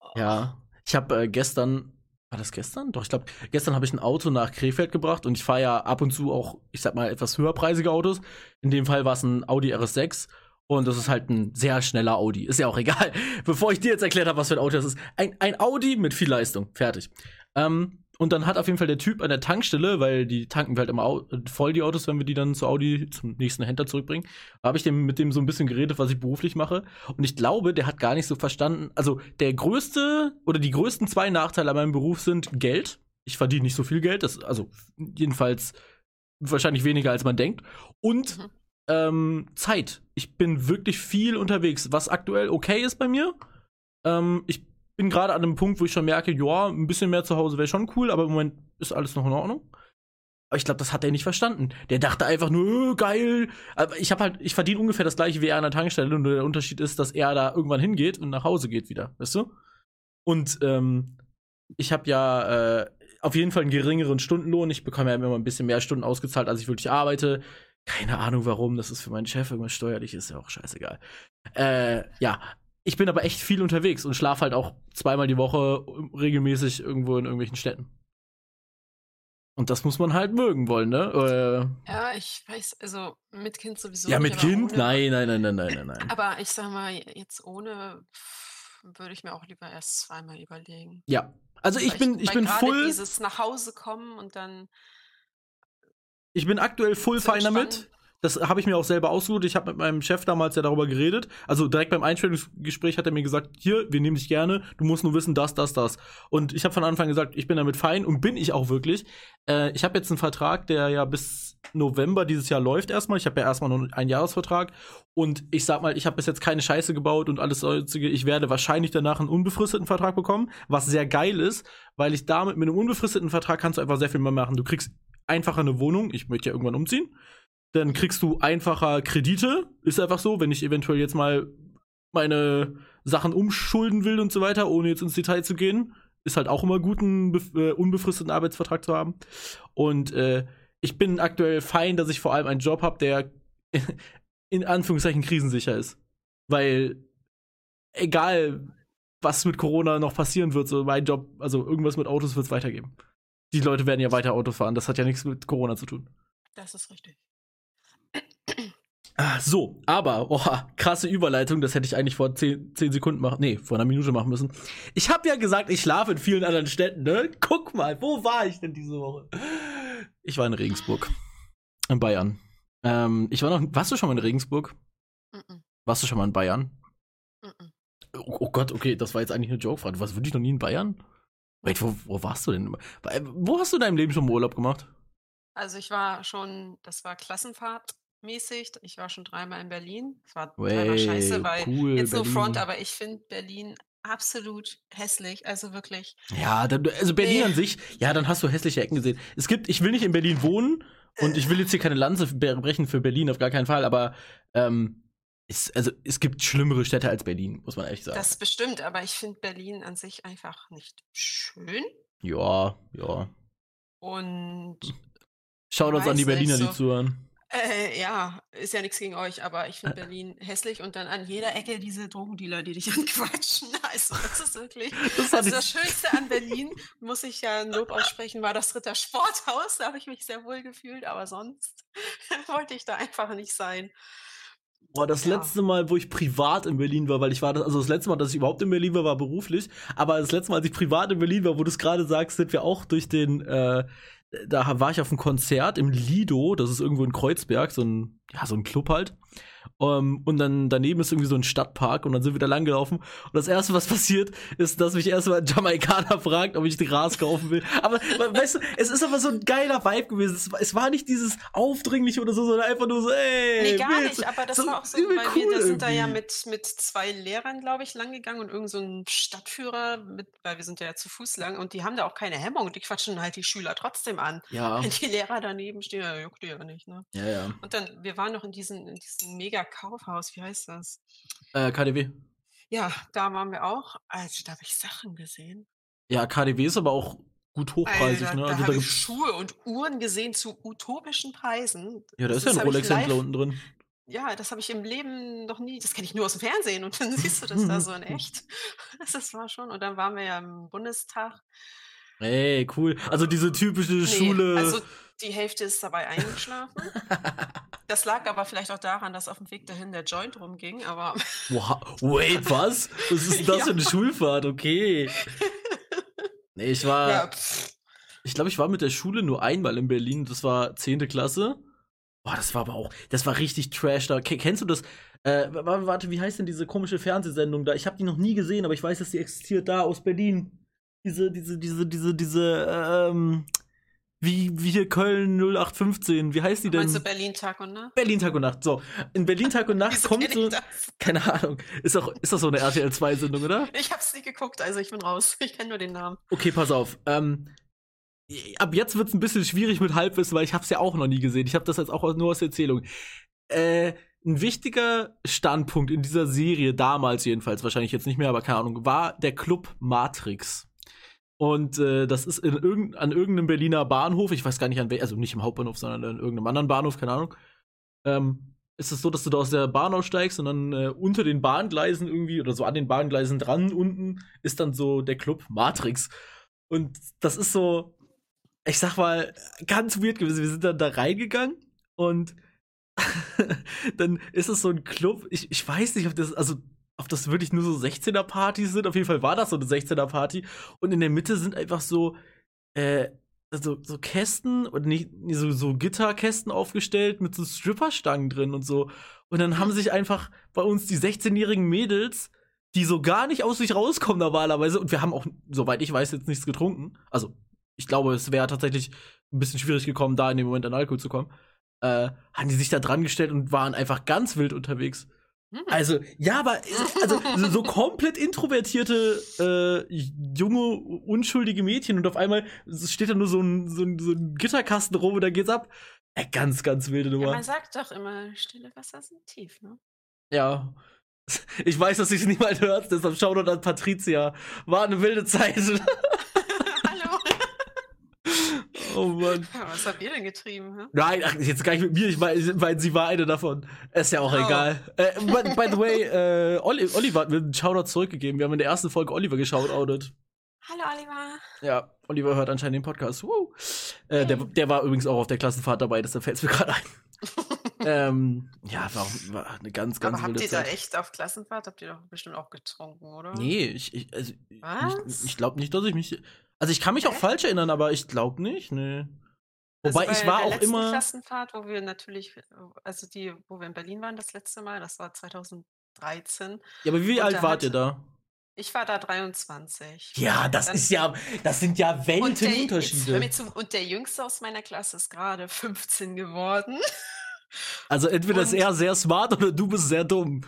oh, Ja, ich habe äh, gestern, war das gestern? Doch, ich glaube, gestern habe ich ein Auto nach Krefeld gebracht und ich fahre ja ab und zu auch, ich sag mal, etwas höherpreisige Autos. In dem Fall war es ein Audi RS6 und das ist halt ein sehr schneller Audi. Ist ja auch [LAUGHS] egal. Bevor ich dir jetzt erklärt habe, was für ein Auto das ist. Ein, ein Audi mit viel Leistung. Fertig. Ähm, und dann hat auf jeden Fall der Typ an der Tankstelle, weil die tanken wir halt immer voll die Autos, wenn wir die dann zu Audi zum nächsten Händler zurückbringen, habe ich dem mit dem so ein bisschen geredet, was ich beruflich mache. Und ich glaube, der hat gar nicht so verstanden. Also der größte oder die größten zwei Nachteile an meinem Beruf sind Geld. Ich verdiene nicht so viel Geld, das, also jedenfalls wahrscheinlich weniger als man denkt. Und Mhm. ähm, Zeit. Ich bin wirklich viel unterwegs, was aktuell okay ist bei mir. Ähm, ich bin gerade an einem Punkt, wo ich schon merke, ja, ein bisschen mehr zu Hause wäre schon cool, aber im Moment ist alles noch in Ordnung. Aber ich glaube, das hat er nicht verstanden. Der dachte einfach nur, äh, geil. Aber ich habe halt, ich verdiene ungefähr das gleiche wie er an der Tankstelle und der Unterschied ist, dass er da irgendwann hingeht und nach Hause geht wieder, weißt du? Und ähm, ich habe ja äh, auf jeden Fall einen geringeren Stundenlohn. Ich bekomme ja immer ein bisschen mehr Stunden ausgezahlt, als ich wirklich arbeite. Keine Ahnung warum, das ist für meinen Chef irgendwas steuerlich, ist ja auch scheißegal. Äh, ja, ich bin aber echt viel unterwegs und schlafe halt auch zweimal die Woche regelmäßig irgendwo in irgendwelchen Städten. Und das muss man halt mögen wollen, ne? Äh, ja, ich weiß, also mit Kind sowieso. Ja, nicht, mit Kind? Nein, nein, nein, nein, nein, nein, nein. Aber ich sag mal, jetzt ohne würde ich mir auch lieber erst zweimal überlegen. Ja. Also ich bin, ich bin full. Dieses nach Hause kommen und dann. Ich bin aktuell full fein damit. Das habe ich mir auch selber ausgesucht. Ich habe mit meinem Chef damals ja darüber geredet. Also direkt beim Einstellungsgespräch hat er mir gesagt, hier, wir nehmen dich gerne, du musst nur wissen, das, das, das. Und ich habe von Anfang gesagt, ich bin damit fein und bin ich auch wirklich. Äh, ich habe jetzt einen Vertrag, der ja bis November dieses Jahr läuft erstmal. Ich habe ja erstmal nur einen Jahresvertrag. Und ich sag mal, ich habe bis jetzt keine Scheiße gebaut und alles sonstige. Ich werde wahrscheinlich danach einen unbefristeten Vertrag bekommen, was sehr geil ist, weil ich damit mit einem unbefristeten Vertrag kannst du einfach sehr viel mehr machen. Du kriegst einfacher eine Wohnung. Ich möchte ja irgendwann umziehen dann kriegst du einfacher Kredite. Ist einfach so, wenn ich eventuell jetzt mal meine Sachen umschulden will und so weiter, ohne jetzt ins Detail zu gehen. Ist halt auch immer gut, einen äh, unbefristeten Arbeitsvertrag zu haben. Und äh, ich bin aktuell fein, dass ich vor allem einen Job habe, der [LAUGHS] in Anführungszeichen krisensicher ist. Weil egal, was mit Corona noch passieren wird, so mein Job, also irgendwas mit Autos wird es weitergeben. Die Leute werden ja weiter Auto fahren. Das hat ja nichts mit Corona zu tun. Das ist richtig. Ah, so, aber, oh, krasse Überleitung, das hätte ich eigentlich vor 10, 10 Sekunden machen, nee, vor einer Minute machen müssen. Ich habe ja gesagt, ich schlafe in vielen anderen Städten, ne? Guck mal, wo war ich denn diese Woche? Ich war in Regensburg. In Bayern. Ähm, ich war noch, warst du schon mal in Regensburg? Mm. Warst du schon mal in Bayern? Mm oh, oh, Gott, okay, das war jetzt eigentlich eine Joke-Frage. Warst wirklich noch nie in Bayern? Wait, wo, wo warst du denn? Wo hast du in deinem Leben schon mal Urlaub gemacht? Also ich war schon, das war Klassenfahrt mäßig. Ich war schon dreimal in Berlin. Es war dreimal scheiße, weil cool, jetzt Berlin. no front, aber ich finde Berlin absolut hässlich. Also wirklich. Ja, also Berlin nee. an sich, ja, dann hast du hässliche Ecken gesehen. Es gibt, ich will nicht in Berlin wohnen und ich will jetzt hier keine Lanze brechen für Berlin, auf gar keinen Fall, aber ähm, es, also, es gibt schlimmere Städte als Berlin, muss man ehrlich sagen. Das bestimmt, aber ich finde Berlin an sich einfach nicht schön. Ja, ja. Und. Schaut uns an die Berliner, so, die zuhören. Äh, ja, ist ja nichts gegen euch, aber ich finde Berlin hässlich und dann an jeder Ecke diese Drogendealer, die dich [LAUGHS] anquatschen. Also, das ist wirklich. Das, also das Schönste an Berlin, muss ich ja ein Lob aussprechen, war das Ritter Sporthaus. Da habe ich mich sehr wohl gefühlt, aber sonst [LAUGHS] wollte ich da einfach nicht sein. Boah, das ja. letzte Mal, wo ich privat in Berlin war, weil ich war, das, also das letzte Mal, dass ich überhaupt in Berlin war, war beruflich. Aber das letzte Mal, als ich privat in Berlin war, wo du es gerade sagst, sind wir auch durch den, äh, da war ich auf einem Konzert im Lido, das ist irgendwo in Kreuzberg, so ein, ja, so ein Club halt. Um, ähm, und dann daneben ist irgendwie so ein Stadtpark und dann sind wir da lang gelaufen. Und das erste, was [LAUGHS] passiert, ist, dass mich erstmal ein Jamaikaner [LAUGHS] fragt, ob ich Gras kaufen will. Aber weißt du, es ist aber so ein geiler Vibe gewesen. Es, es war nicht dieses aufdringliche oder so, sondern einfach nur so, ey. Nee, gar nicht, aber das so war auch so, weil cool wir sind da ja mit, mit zwei Lehrern, glaube ich, lang gegangen und irgend so ein Stadtführer, mit, weil wir sind ja zu Fuß lang und die haben da auch keine Hemmung und die quatschen halt die Schüler trotzdem an. Ja. [LAUGHS] Wenn die Lehrer daneben stehen, ja, juckt die ja nicht, ne? Ja, ja. Und dann, wir waren noch in diesem, in diesem mega Kaufhaus, wie heißt das? Äh, KDW. Ja, da waren wir auch. Also, da habe ich Sachen gesehen. Ja, KDW ist aber auch gut hochpreisig, Alter, ne? Da Also habe da ich gibt's, Schuhe und Uhren gesehen zu utopischen Preisen. ja, da Das ist ja ein Rolex-Händler unten drin. ja, das habe ich im Leben noch nie, das kenne ich nur aus dem Fernsehen und dann [LAUGHS] siehst du das da so in [LAUGHS] echt. [LAUGHS] Das war schon. Und dann waren wir ja im Bundestag. Ey, cool. Also diese typische Nee, Schule. also die Hälfte ist dabei eingeschlafen. [LAUGHS] Das lag aber vielleicht auch daran, dass auf dem Weg dahin der Joint rumging, aber [LAUGHS] Wow, wait, was? Was ist denn das Ja. für eine [LAUGHS] Schulfahrt? Okay. Nee, ich war, ja, ich glaube, ich war mit der Schule nur einmal in Berlin. Das war 10. Klasse. Boah, das war aber auch, das war richtig Trash da. Ke- Kennst du das? Äh, wa- warte, wie heißt denn diese komische Fernsehsendung da? Ich habe die noch nie gesehen, aber ich weiß, dass die existiert da aus Berlin. Diese, diese, diese, diese, diese, ähm, Wie, wie hier Köln 0815, wie heißt die denn? Meinst du Berlin Tag und Nacht? Berlin Tag und Nacht. So, in Berlin Tag und Nacht kommt so. das? Keine Ahnung. Ist doch, ist doch so eine RTL 2-Sendung, oder? Ich hab's nie geguckt, also ich bin raus. Ich kenne nur den Namen. Okay, pass auf. Ähm, ab jetzt wird's ein bisschen schwierig mit Halbwissen, weil ich hab's ja auch noch nie gesehen. Ich habe das jetzt auch nur aus Erzählung. Äh, ein wichtiger Standpunkt in dieser Serie, damals jedenfalls, wahrscheinlich jetzt nicht mehr, aber keine Ahnung, war der Club Matrix. Und äh, das ist in irgend, an irgendeinem Berliner Bahnhof, ich weiß gar nicht an welchem, also nicht im Hauptbahnhof, sondern an irgendeinem anderen Bahnhof, keine Ahnung. Ähm, ist es so, dass du da aus der Bahn aussteigst und dann äh, unter den Bahngleisen irgendwie oder so an den Bahngleisen dran unten ist dann so der Club Matrix. Und das ist so, ich sag mal, ganz weird gewesen. Wir sind dann da reingegangen und [LAUGHS] dann ist es so ein Club. Ich, ich weiß nicht, ob das, also, ob das wirklich nur so 16er-Partys sind. Auf jeden Fall war das so eine 16er-Party. Und in der Mitte sind einfach so, äh, so, so Kästen und nicht so, so Gitterkästen aufgestellt mit so Stripperstangen drin und so. Und dann haben sich einfach bei uns die 16-jährigen Mädels, die so gar nicht aus sich rauskommen normalerweise, und wir haben auch, soweit ich weiß, jetzt nichts getrunken. Also, ich glaube, es wäre tatsächlich ein bisschen schwierig gekommen, da in dem Moment an Alkohol zu kommen. Äh, haben die sich da dran gestellt und waren einfach ganz wild unterwegs. Hm. Also, ja, aber also, so, komplett introvertierte, äh, junge, unschuldige Mädchen und auf einmal steht da nur so ein, so ein, so ein Gitterkasten rum und da geht's ab. Äh, ganz, ganz wilde Ja, Nummer. man sagt doch immer, stille Wasser sind tief, ne? Ja. [LAUGHS] Ich weiß, dass ich es niemand hört, deshalb Shoutout an Patricia. War eine wilde Zeit. [LAUGHS] Oh Mann. [LAUGHS] Was habt ihr denn getrieben, hä? Nein, ach, jetzt gar nicht mit mir, ich meine, sie war eine davon. Ist ja auch Oh. egal. Äh, by, by the way, äh, Oli Oliver hat mir einen Shoutout zurückgegeben. Wir haben in der ersten Folge Oliver geshoutoutet. Hallo, Oliver. Ja, Oliver hört anscheinend den Podcast. Woo. Äh, der, der war übrigens auch auf der Klassenfahrt dabei, deshalb fällt es mir gerade ein. [LAUGHS] ähm, ja, war, auch- war eine ganz, ganz Aber habt ihr da Zeit. echt auf Klassenfahrt? Habt ihr doch bestimmt auch getrunken, oder? Nee, ich, ich, also, Was? ich, ich glaube nicht, dass ich mich. Also ich kann mich auch Hä? falsch erinnern, aber ich glaube nicht, nee. Wobei also ich war der auch immer. Klassenfahrt, wo wir natürlich, also die, wo wir in Berlin waren das letzte Mal, das war 2013. Ja, aber wie und alt wart ihr da? Ich war da 23. Ja, das Dann- ist ja, das sind ja Und der, Weltenunterschiede. mir zu, und der Jüngste aus meiner Klasse ist gerade 15 geworden. [LAUGHS] Also entweder ist Und- er sehr smart oder du bist sehr dumm.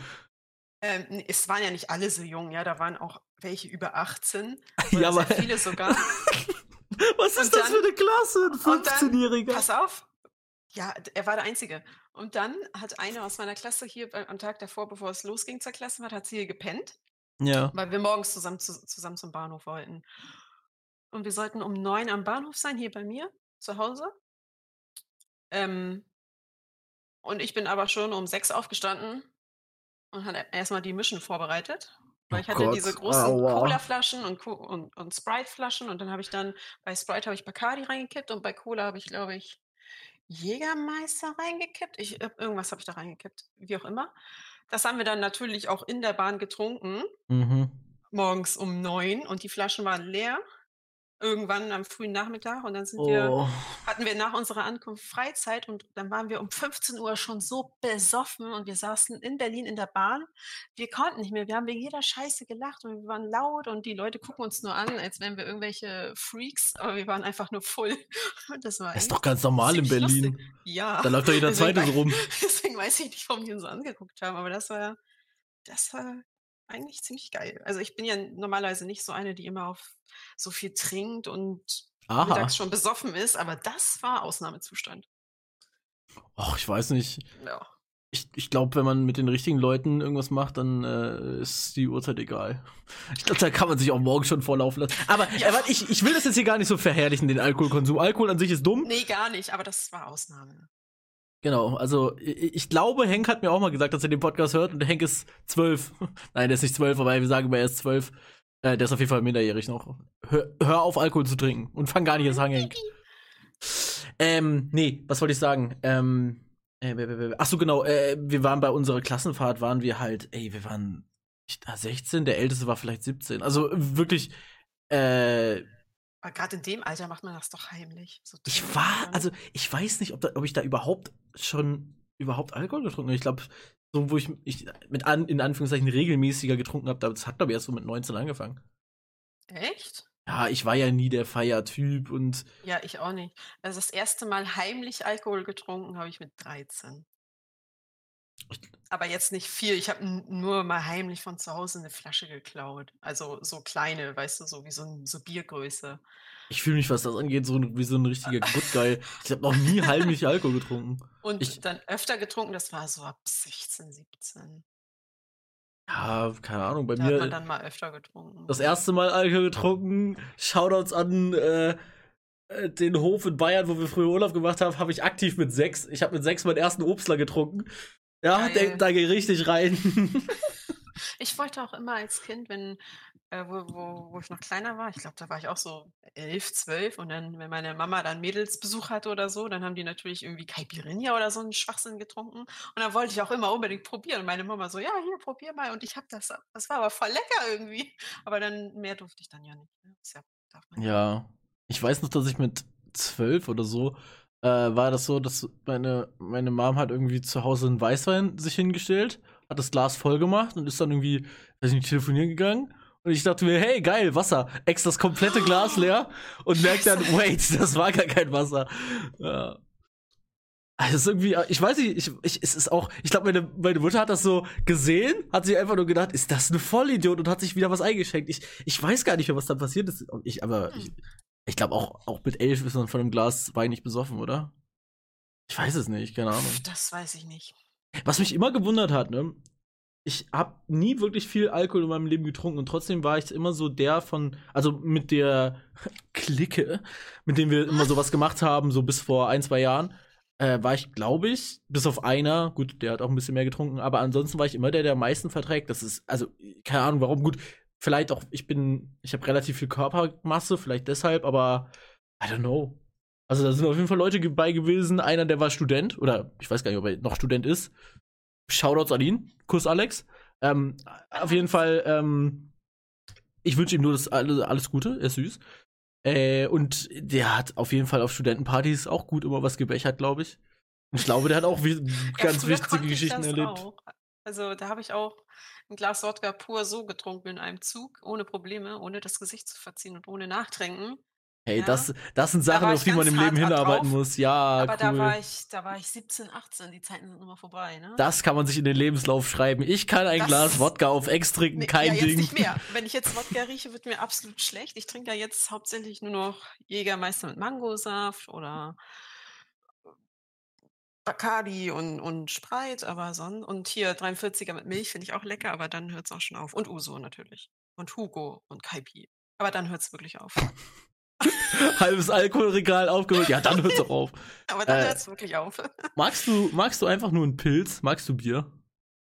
Ähm, es waren ja nicht alle so jung, ja, da waren auch welche über 18. [LAUGHS] Ja, Oder aber sehr viele sogar. [LAUGHS] was ist Und das dann- für eine Klasse? Ein und dann- 15-Jähriger. Pass auf. Ja, er war der Einzige. Und dann hat eine aus meiner Klasse hier am Tag davor, bevor es losging zur Klassenfahrt, hat sie hier gepennt, Ja. weil wir morgens zusammen, zu, zusammen zum Bahnhof wollten. Und wir sollten um neun am Bahnhof sein, hier bei mir zu Hause. Ähm, und ich bin aber schon um sechs aufgestanden und hatte erstmal die Mischen vorbereitet. Weil Oh ich hatte Gott, diese großen aua. Cola-Flaschen und, und, und Sprite-Flaschen und dann habe ich dann, bei Sprite habe ich Bacardi reingekippt und bei Cola habe ich, glaube ich, Jägermeister reingekippt. Ich, äh, irgendwas habe ich da reingekippt, wie auch immer. Das haben wir dann natürlich auch in der Bahn getrunken, Mhm. morgens um neun und die Flaschen waren leer. Irgendwann am frühen Nachmittag und dann sind wir Oh. hatten wir nach unserer Ankunft Freizeit und dann waren wir um 15 Uhr schon so besoffen und wir saßen in Berlin in der Bahn. Wir konnten nicht mehr. Wir haben wegen jeder Scheiße gelacht und wir waren laut und die Leute gucken uns nur an, als wären wir irgendwelche Freaks, aber wir waren einfach nur voll. [LAUGHS] Das war Das ist doch ganz normal in Berlin. lustig. Ja. Da läuft doch jeder Deswegen Zweite so rum. [LAUGHS] Deswegen weiß ich nicht, warum die uns so angeguckt haben, aber das war, das war eigentlich ziemlich geil. Also ich bin ja normalerweise nicht so eine, die immer auf so viel trinkt und Aha. mittags schon besoffen ist, aber das war Ausnahmezustand. Och, ich weiß nicht. Ja. Ich, ich glaube, wenn man mit den richtigen Leuten irgendwas macht, dann äh, ist die Uhrzeit egal. [LAUGHS] Ich glaube, da kann man sich auch morgen schon vorlaufen lassen. Aber Ja. äh, warte, ich, ich will das jetzt hier gar nicht so verherrlichen, den Alkoholkonsum. Alkohol an sich ist dumm. Nee, gar nicht, aber das war Ausnahme. Genau, also ich, glaube, Henk hat mir auch mal gesagt, dass er den Podcast hört und Henk ist zwölf. [LAUGHS] Nein, der ist nicht zwölf, aber wir sagen immer, er ist zwölf. Äh, der ist auf jeden Fall minderjährig noch. Hör, hör auf, Alkohol zu trinken und fang gar nicht erst an, Henk. Ähm, nee, was wollte ich sagen? Ähm, äh, ach so, genau, äh, wir waren bei unserer Klassenfahrt, waren wir halt, ey, wir waren ich- ah, 16, der Älteste war vielleicht 17. Also wirklich, äh, gerade in dem Alter macht man das doch heimlich. So ich war, dann. also ich weiß nicht, ob, da, ob ich da überhaupt schon überhaupt Alkohol getrunken habe. Ich glaube, so wo ich, ich mit an, in Anführungszeichen regelmäßiger getrunken habe, das hat glaube ich erst so mit 19 angefangen. Echt? ja, ich war ja nie der Feiertyp und Ja, ich auch nicht. Also das erste Mal heimlich Alkohol getrunken habe ich mit 13. Aber jetzt nicht viel. Ich habe nur mal heimlich von zu Hause eine Flasche geklaut. Also so kleine, weißt du, so wie so 'n so Biergröße. ich fühle mich, was das angeht, so wie so ein richtiger [LAUGHS] Good Guy. Ich habe noch nie heimlich Alkohol getrunken. Und Ich dann öfter getrunken, das war so ab 16, 17. ja, keine Ahnung, bei Da hat man mir dann mal öfter getrunken. das erste Mal Alkohol getrunken, Shoutouts an, äh, äh, den Hof in Bayern, wo wir früher Urlaub gemacht haben, habe ich aktiv mit 6 ich habe mit 6 meinen ersten Obstler getrunken. Ja, der da geht richtig rein. [LAUGHS] Ich wollte auch immer als Kind, wenn äh, wo wo wo ich noch kleiner war, ich glaube, da war ich auch so 11, 12 und dann, wenn meine Mama dann Mädelsbesuch hatte oder so, dann haben die natürlich irgendwie Caipirinha oder so 'n Schwachsinn getrunken und dann wollte ich auch immer unbedingt probieren und meine Mama so: „Ja, hier, probier mal“ und ich habe das das war aber voll lecker irgendwie, aber dann mehr durfte ich dann ja nicht, ne? Ja darf man ja. Ja, ich weiß noch, dass ich mit 12 oder so, äh, war das so, dass meine meine Mom hat irgendwie zu Hause 'n Weißwein sich hingestellt, hat das Glas voll gemacht und ist dann irgendwie, weiß ich nicht, telefonieren gegangen. Und ich dachte mir: „Hey, geil, Wasser.“ Extra das komplette Glas leer und merke dann. „Wait, [LAUGHS] das war gar kein Wasser.“ Ja. Also, ist irgendwie ich weiß nicht, ich ich es ist auch ich glaube, meine meine Mutter hat das so gesehen, hat sich einfach nur gedacht: „Ist das 'n Vollidiot?“ und hat sich wieder was eingeschenkt. Ich ich weiß gar nicht mehr, was da passiert ist. Ich aber ich Hm. Ich glaube auch auch mit 11 ist man von 'nem Glas Wein nicht besoffen, oder? Ich weiß es nicht, keine Ahnung. Das weiß ich nicht. Was mich immer gewundert hat, ne? Ich habe nie wirklich viel Alkohol in meinem Leben getrunken und trotzdem war ich immer so der von also mit der [LAUGHS] Clique, mit dem wir immer so was gemacht haben, so bis vor 1, 2 Jahren, äh, war ich, glaube ich, bis auf einer, gut, der hat auch 'n bisschen mehr getrunken, aber ansonsten war ich immer der, der am meisten verträgt. Das ist also, keine Ahnung warum. Gut, vielleicht auch ich bin ich habe relativ viel Körpermasse, vielleicht deshalb, aber I don't know. Also, da sind auf jeden Fall Leute bei gewesen. Einer, der war Student oder ich weiß gar nicht, ob er noch Student ist. Shoutouts an ihn. Kuss Alex. Ähm, auf jeden Fall, ähm, ich wünsche ihm nur das alle alles Gute, er ist süß. Äh, und der hat auf jeden Fall auf Studentenpartys auch gut immer was gebechert, glaube ich. Und ich glaube, der hat auch ganz wichtige Geschichten erlebt. auch. Also, da habe ich auch 'n Glas Wodka pur so getrunken in einem Zug, ohne Probleme, ohne das Gesicht zu verziehen und ohne Nachtränken. Hey, Ja. das das sind Da Sachen, war auf die man im Leben hinarbeiten drauf, muss. Ja, aber da war cool. ich da war ich 17, 18, die Zeiten sind mal vorbei, ne? Das kann man sich in den Lebenslauf schreiben. Ich kann ein Glas Das Wodka auf Ex trinken, Ne, ja, kein jetzt Ding. nicht mehr. [LAUGHS] Wenn ich jetzt Wodka rieche, wird mir absolut schlecht. Ich trinke ja jetzt hauptsächlich nur noch Jägermeister mit Mangosaft oder Bacardi und und Sprite, aber sonn und hier 43er mit Milch finde ich auch lecker, aber dann hört's auch schon auf. Und Uso natürlich. Und Hugo und Kaipi. Aber dann hört's wirklich auf. [LAUGHS] Halbes Alkoholregal aufgeholt. Ja, dann hört's auch auf. [LAUGHS] Aber dann Äh. hört's wirklich auf. [LAUGHS] Magst du magst du einfach nur 'n Pilz? Magst du Bier?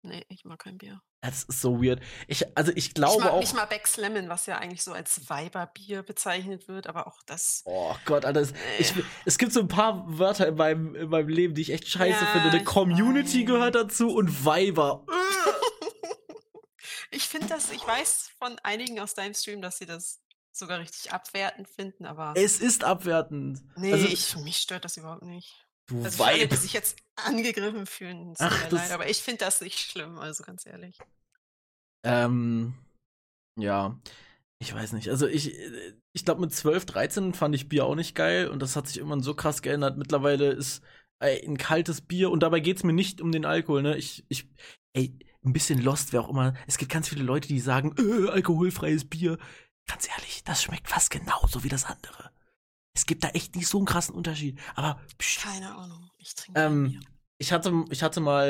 Ne, ich mag kein Bier. Das ist so weird. Ich also, ich Ich glaube mag auch nicht mal Beck's Lemon, was ja eigentlich so als Weiberbier bezeichnet wird, aber auch das Oh Gott, Alter, es ich Ne. es gibt so 'n paar Wörter in meinem in meinem Leben, die ich echt scheiße Ja, finde. 'Ne ich Community gehört dazu und Weiber. [LAUGHS] Ich finde das ich weiß von einigen aus deinem Stream, dass sie das sogar richtig abwertend finden, aber Es ist abwertend. ne, Also ich mich stört das überhaupt nicht. du Also, für alle, Weib. die sich jetzt angegriffen fühlen, es Ach, leid, aber ich finde das nicht schlimm, also ganz ehrlich. Ähm, ja, ich weiß nicht. Also, ich äh, ich glaube, mit 12, 13 fand ich Bier auch nicht geil und das hat sich irgendwann so krass geändert. Mittlerweile ist, ey, 'n kaltes Bier und dabei geht's mir nicht um den Alkohol, ne? Ich ich ey, 'n bisschen lost wäre auch immer es gibt ganz viele Leute, die sagen: „Äh, alkoholfreies Bier.“ Ganz ehrlich, das schmeckt fast genauso wie das andere. Es gibt da echt nicht so 'n krassen Unterschied. Aber pst, Keine Ahnung, ich trinke ähm, ich hatte ich hatte mal,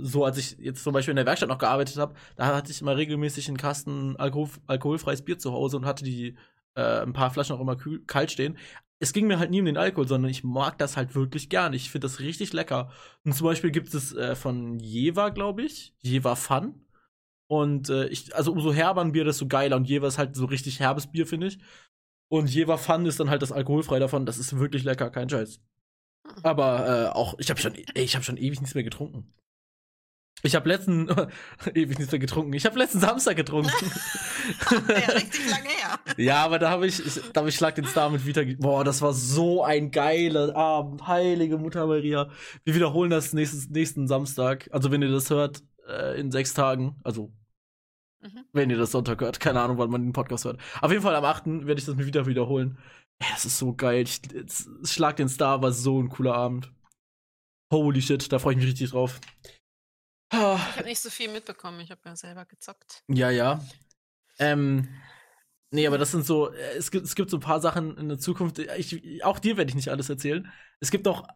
äh, so als ich jetzt zum Beispiel in der Werkstatt noch gearbeitet habe, da hatte ich immer regelmäßig 'n Kasten alkohol alkoholfreies Bier zu Hause und hatte die äh, 'n paar Flaschen auch immer kühl kalt stehen. Es ging mir halt nie um den Alkohol, sondern ich mag das halt wirklich gern. Ich finde das richtig lecker. Und zum Beispiel gibt es äh, von Jever, glaube ich, Jever Fun. Und äh, ich, also umso herber 'n Bier, desto geiler. Und Jever ist halt so richtig herbes Bier, finde ich. Und Jever Fun ist dann halt das alkoholfrei davon. Das ist wirklich lecker, kein Scheiß. Aber äh, auch, ich habe schon, ey, ich habe schon ewig nichts mehr getrunken. Ich habe letzten [LAUGHS] ewig nichts mehr getrunken. Ich habe letzten Samstag getrunken. [LAUGHS] Ja, richtig lange her. ja, aber da habe ich, ich, da habe ich Schlag den Star mit Vita. Boah, das war so ein geiler Abend. Heilige Mutter Maria. Wir wiederholen das nächstes, nächsten Samstag. Also wenn ihr das hört, äh, in sechs Tagen. Also Mhm. Wenn ihr das Sonntag hört. Keine Ahnung, wann man den Podcast hört. Auf jeden Fall am 8. werde ich das mir wieder wiederholen. Ja, das ist so geil. Ich, Schlag den Star war so ein cooler Abend. Holy shit, da freue ich mich richtig drauf. Ich habe nicht so viel mitbekommen. Ich habe ja selber gezockt. Ja, ja. Ähm, nee, aber das sind so, äh, es gibt, es gibt so ein paar Sachen in der Zukunft. Ich, auch dir werde ich nicht alles erzählen. Es gibt noch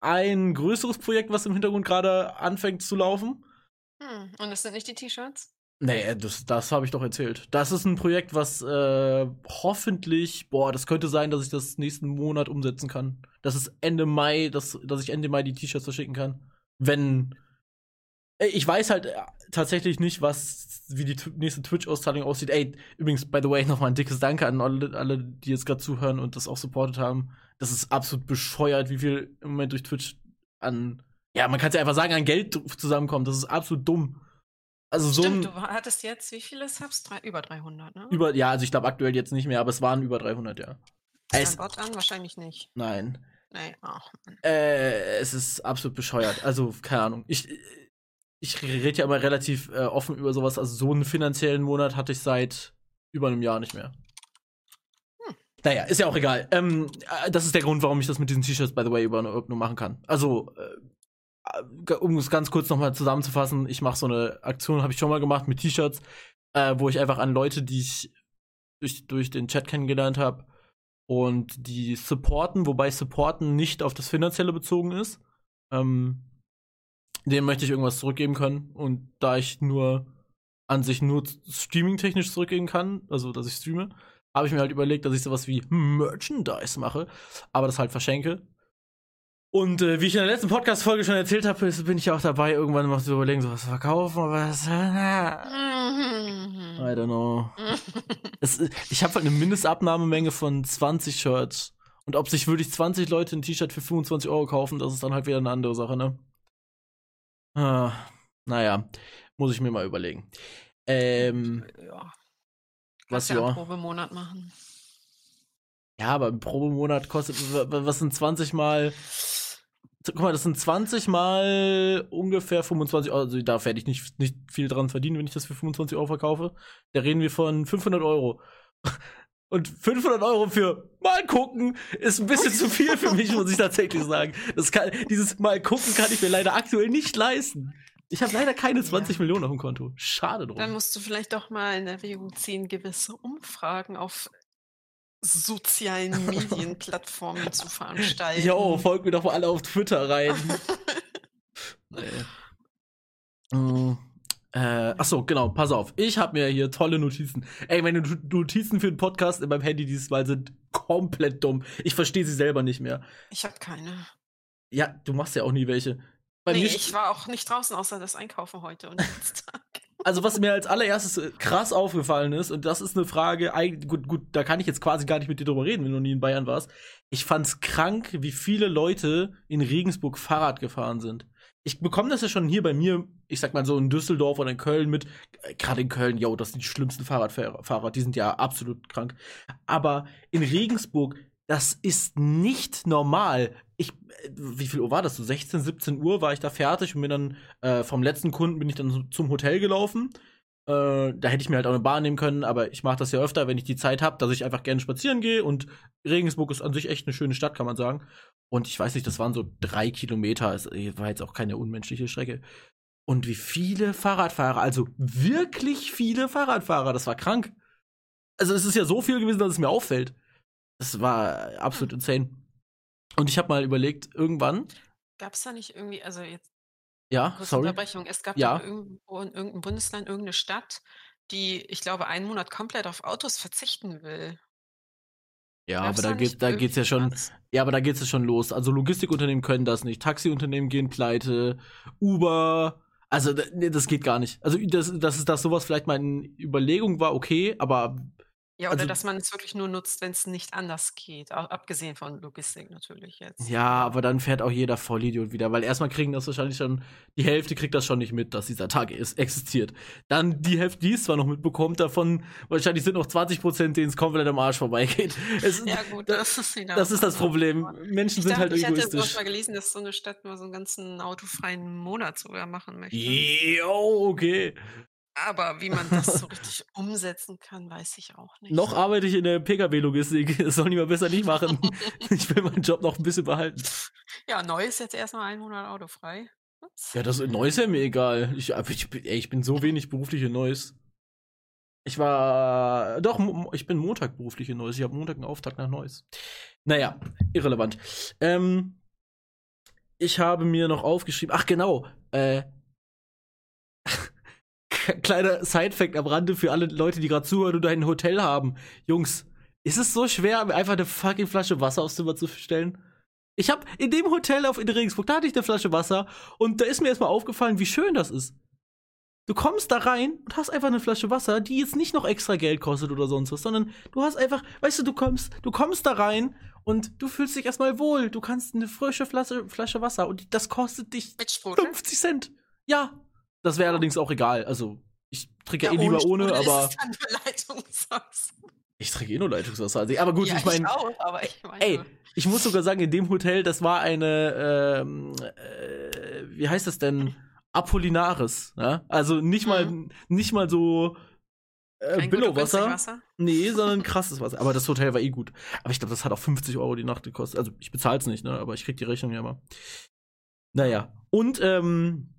ein größeres Projekt, was im Hintergrund gerade anfängt zu laufen. Hm, und das sind nicht die T-Shirts? Nee, das, das habe ich doch erzählt. Das ist ein Projekt, was äh, hoffentlich, boah, das könnte sein, dass ich das nächsten Monat umsetzen kann. Das ist Ende Mai, dass, dass ich Ende Mai die T-Shirts verschicken kann. Wenn. Äh, ich weiß halt äh, tatsächlich nicht, was, wie die nächste Twitch-Auszahlung aussieht. Ey, übrigens, by the way, nochmal ein dickes Danke an alle, alle die jetzt gerade zuhören und das auch supportet haben. Das ist absolut bescheuert, wie viel im Moment durch Twitch an, ja, man kann es ja einfach sagen, an Geld zusammenkommt. Das ist absolut dumm. Also so Stimmt, du hattest jetzt, wie viele Subs? Drei, über 300, ne? Über, ja, also ich glaube aktuell jetzt nicht mehr, aber es waren über 300, ja. Ist Bot an? Wahrscheinlich nicht. Nein. Nee, ach. Äh, es ist absolut bescheuert. Also, keine Ahnung. Ich, ich rede ja immer relativ äh, offen über sowas. Also, so einen finanziellen Monat hatte ich seit über einem Jahr nicht mehr. Hm. Naja, ist ja auch egal. Ähm, äh, das ist der Grund, warum ich das mit diesen T-Shirts, by the way, über nur machen kann. Also, äh, um es ganz kurz nochmal zusammenzufassen, ich mache so eine Aktion, habe ich schon mal gemacht mit T-Shirts, äh, wo ich einfach an Leute, die ich durch, durch den Chat kennengelernt habe und die supporten, wobei supporten nicht auf das Finanzielle bezogen ist. Ähm, dem möchte ich irgendwas zurückgeben können. Und da ich nur an sich nur streaming-technisch zurückgeben kann, also dass ich streame, habe ich mir halt überlegt, dass ich sowas wie Merchandise mache, aber das halt verschenke. Und äh, wie ich in der letzten Podcast-Folge schon erzählt habe, bin ich auch dabei, irgendwann mal zu überlegen, so was verkaufen oder was. I don't know. [LAUGHS] es, ich habe halt eine Mindestabnahmemenge von 20 Shirts. Und ob sich wirklich 20 Leute ein T-Shirt für 25 Euro kaufen, das ist dann halt wieder eine andere Sache, ne? Ah, naja, muss ich mir mal überlegen. Ähm, ja. Was ja? Einen Probemonat machen. Ja, aber im Probemonat kostet, was sind 20 mal guck mal, das sind 20 mal ungefähr 25 Euro. Also da werde ich nicht, nicht viel dran verdienen, wenn ich das für 25 Euro verkaufe. Da reden wir von 500 Euro. [LAUGHS] Und 500 Euro für mal gucken ist ein bisschen zu viel für mich, muss ich tatsächlich sagen. Das kann, dieses mal gucken kann ich mir leider aktuell nicht leisten. Ich habe leider keine 20 ja. Millionen auf dem Konto. Schade drum. Dann musst du vielleicht doch mal in Erwägung ziehen, gewisse Umfragen auf sozialen [LAUGHS] Medienplattformen zu veranstalten. Jo, folgt mir doch mal alle auf Twitter rein. [LAUGHS] nee. mm, äh, achso, genau, pass auf. Ich habe mir hier tolle Notizen. Ey, meine Notizen für den Podcast in meinem Handy dieses Mal sind komplett dumm. Ich verstehe sie selber nicht mehr. Ich habe keine. Ja, du machst ja auch nie welche. Bei nee, ich war auch nicht draußen, außer das Einkaufen heute und Dienstag. Also was mir als allererstes äh, krass aufgefallen ist, und das ist eine Frage, gut, gut, da kann ich jetzt quasi gar nicht mit dir drüber reden, wenn du nie in Bayern warst. Ich fand's krank, wie viele Leute in Regensburg Fahrrad gefahren sind. Ich bekomme das ja schon hier bei mir, ich sag mal so in Düsseldorf oder in Köln mit, äh, gerade in Köln, yo, das sind die schlimmsten Fahrradfahrer, die sind ja absolut krank. Aber in Regensburg, das ist nicht normal. Ich, äh, wie viel Uhr war das? So 16, 17 Uhr war ich da fertig und bin dann äh, vom letzten Kunden bin ich dann zum Hotel gelaufen. Äh, da hätte ich mir halt auch eine Bahn nehmen können, aber ich mache das ja öfter, wenn ich die Zeit habe, dass ich einfach gerne spazieren gehe. Und Regensburg ist an sich echt eine schöne Stadt, kann man sagen. Und ich weiß nicht, das waren so drei Kilometer. Es war jetzt auch keine unmenschliche Strecke. Und wie viele Fahrradfahrer, also wirklich viele Fahrradfahrer, das war krank. Also es ist ja so viel gewesen, dass es mir auffällt. Das war absolut insane. Und ich habe mal überlegt, irgendwann. Gab es da nicht irgendwie, also jetzt. Ja, sorry. Unterbrechung. Es gab ja. irgendwo in irgendeinem Bundesland irgendeine Stadt, die, ich glaube, einen Monat komplett auf Autos verzichten will. Ja, Gab's aber da, geht, da geht's ja schon, was? ja, aber da geht's ja schon los. Also Logistikunternehmen können das nicht, Taxiunternehmen gehen pleite, Uber, also das geht gar nicht. Also das, das ist, dass sowas vielleicht mal in Überlegung war, okay, aber ja, oder also, dass man es wirklich nur nutzt, wenn es nicht anders geht. Abgesehen von Logistik natürlich jetzt. Ja, aber dann fährt auch jeder Vollidiot wieder, weil erstmal kriegen das wahrscheinlich schon, die Hälfte kriegt das schon nicht mit, dass dieser Tag ist, existiert. Dann die Hälfte, die es zwar noch mitbekommt, davon wahrscheinlich sind noch 20 Prozent, denen es komplett am Arsch vorbeigeht. [LAUGHS] Es, ja, gut, das ist wieder. Das ist das Problem. Menschen ich sind dachte, halt egoistisch. Ich hatte mal gelesen, dass so eine Stadt nur so einen ganzen autofreien Monat sogar machen möchte. Jo, okay. Aber wie man das so richtig umsetzen kann, weiß ich auch nicht. Noch arbeite ich in der Pkw-Logistik. [LAUGHS] Das soll ich mal besser nicht machen. [LAUGHS] ich will meinen Job noch ein bisschen behalten. Ja, neu ist jetzt erstmal ein Monat autofrei. Ups. Ja, das Neues ist ja mir egal. Ich, ich, bin- ey, ich bin so wenig beruflich in Neues. Ich war. Doch, ich bin Montag beruflich in Neues. Ich habe Montag einen Auftakt nach Neues. Naja, irrelevant. Ähm, ich habe mir noch aufgeschrieben. Ach, genau. Äh, kleiner Side-Fact am Rande für alle Leute, die gerade zuhören und ein Hotel haben. Jungs, ist es so schwer, einfach eine fucking Flasche Wasser aufs Zimmer zu stellen? Ich habe in dem Hotel auf in Regensburg, da hatte ich eine Flasche Wasser und da ist mir erstmal aufgefallen, wie schön das ist. Du kommst da rein und hast einfach eine Flasche Wasser, die jetzt nicht noch extra Geld kostet oder sonst was, sondern du hast einfach, weißt du, du kommst, du kommst da rein und du fühlst dich erstmal wohl. Du kannst eine frische Flasche, Flasche Wasser und das kostet dich Mit Sprudel? 50 Cent. Ja. Das wäre allerdings auch egal. Also, ich trinke ja, eh ohne lieber ohne, Sprudel aber Ist es dann Leitungswasser. ich trinke eh nur Leitungswasser. Also, aber gut, ja, ich meine, auch, aber ich meine. ey, ich muss sogar sagen, in dem Hotel, das war eine, ähm, äh, wie heißt das denn? Apollinaris. Ja? Also nicht mal, nicht mal so äh, kein gutes Billo-Wasser. Wasser. Nee, sondern krasses Wasser. Aber das Hotel war eh gut. Aber ich glaube, das hat auch 50 Euro die Nacht gekostet. Also ich bezahl's nicht, ne? Aber ich krieg die Rechnung ja immer. Naja. Und ähm,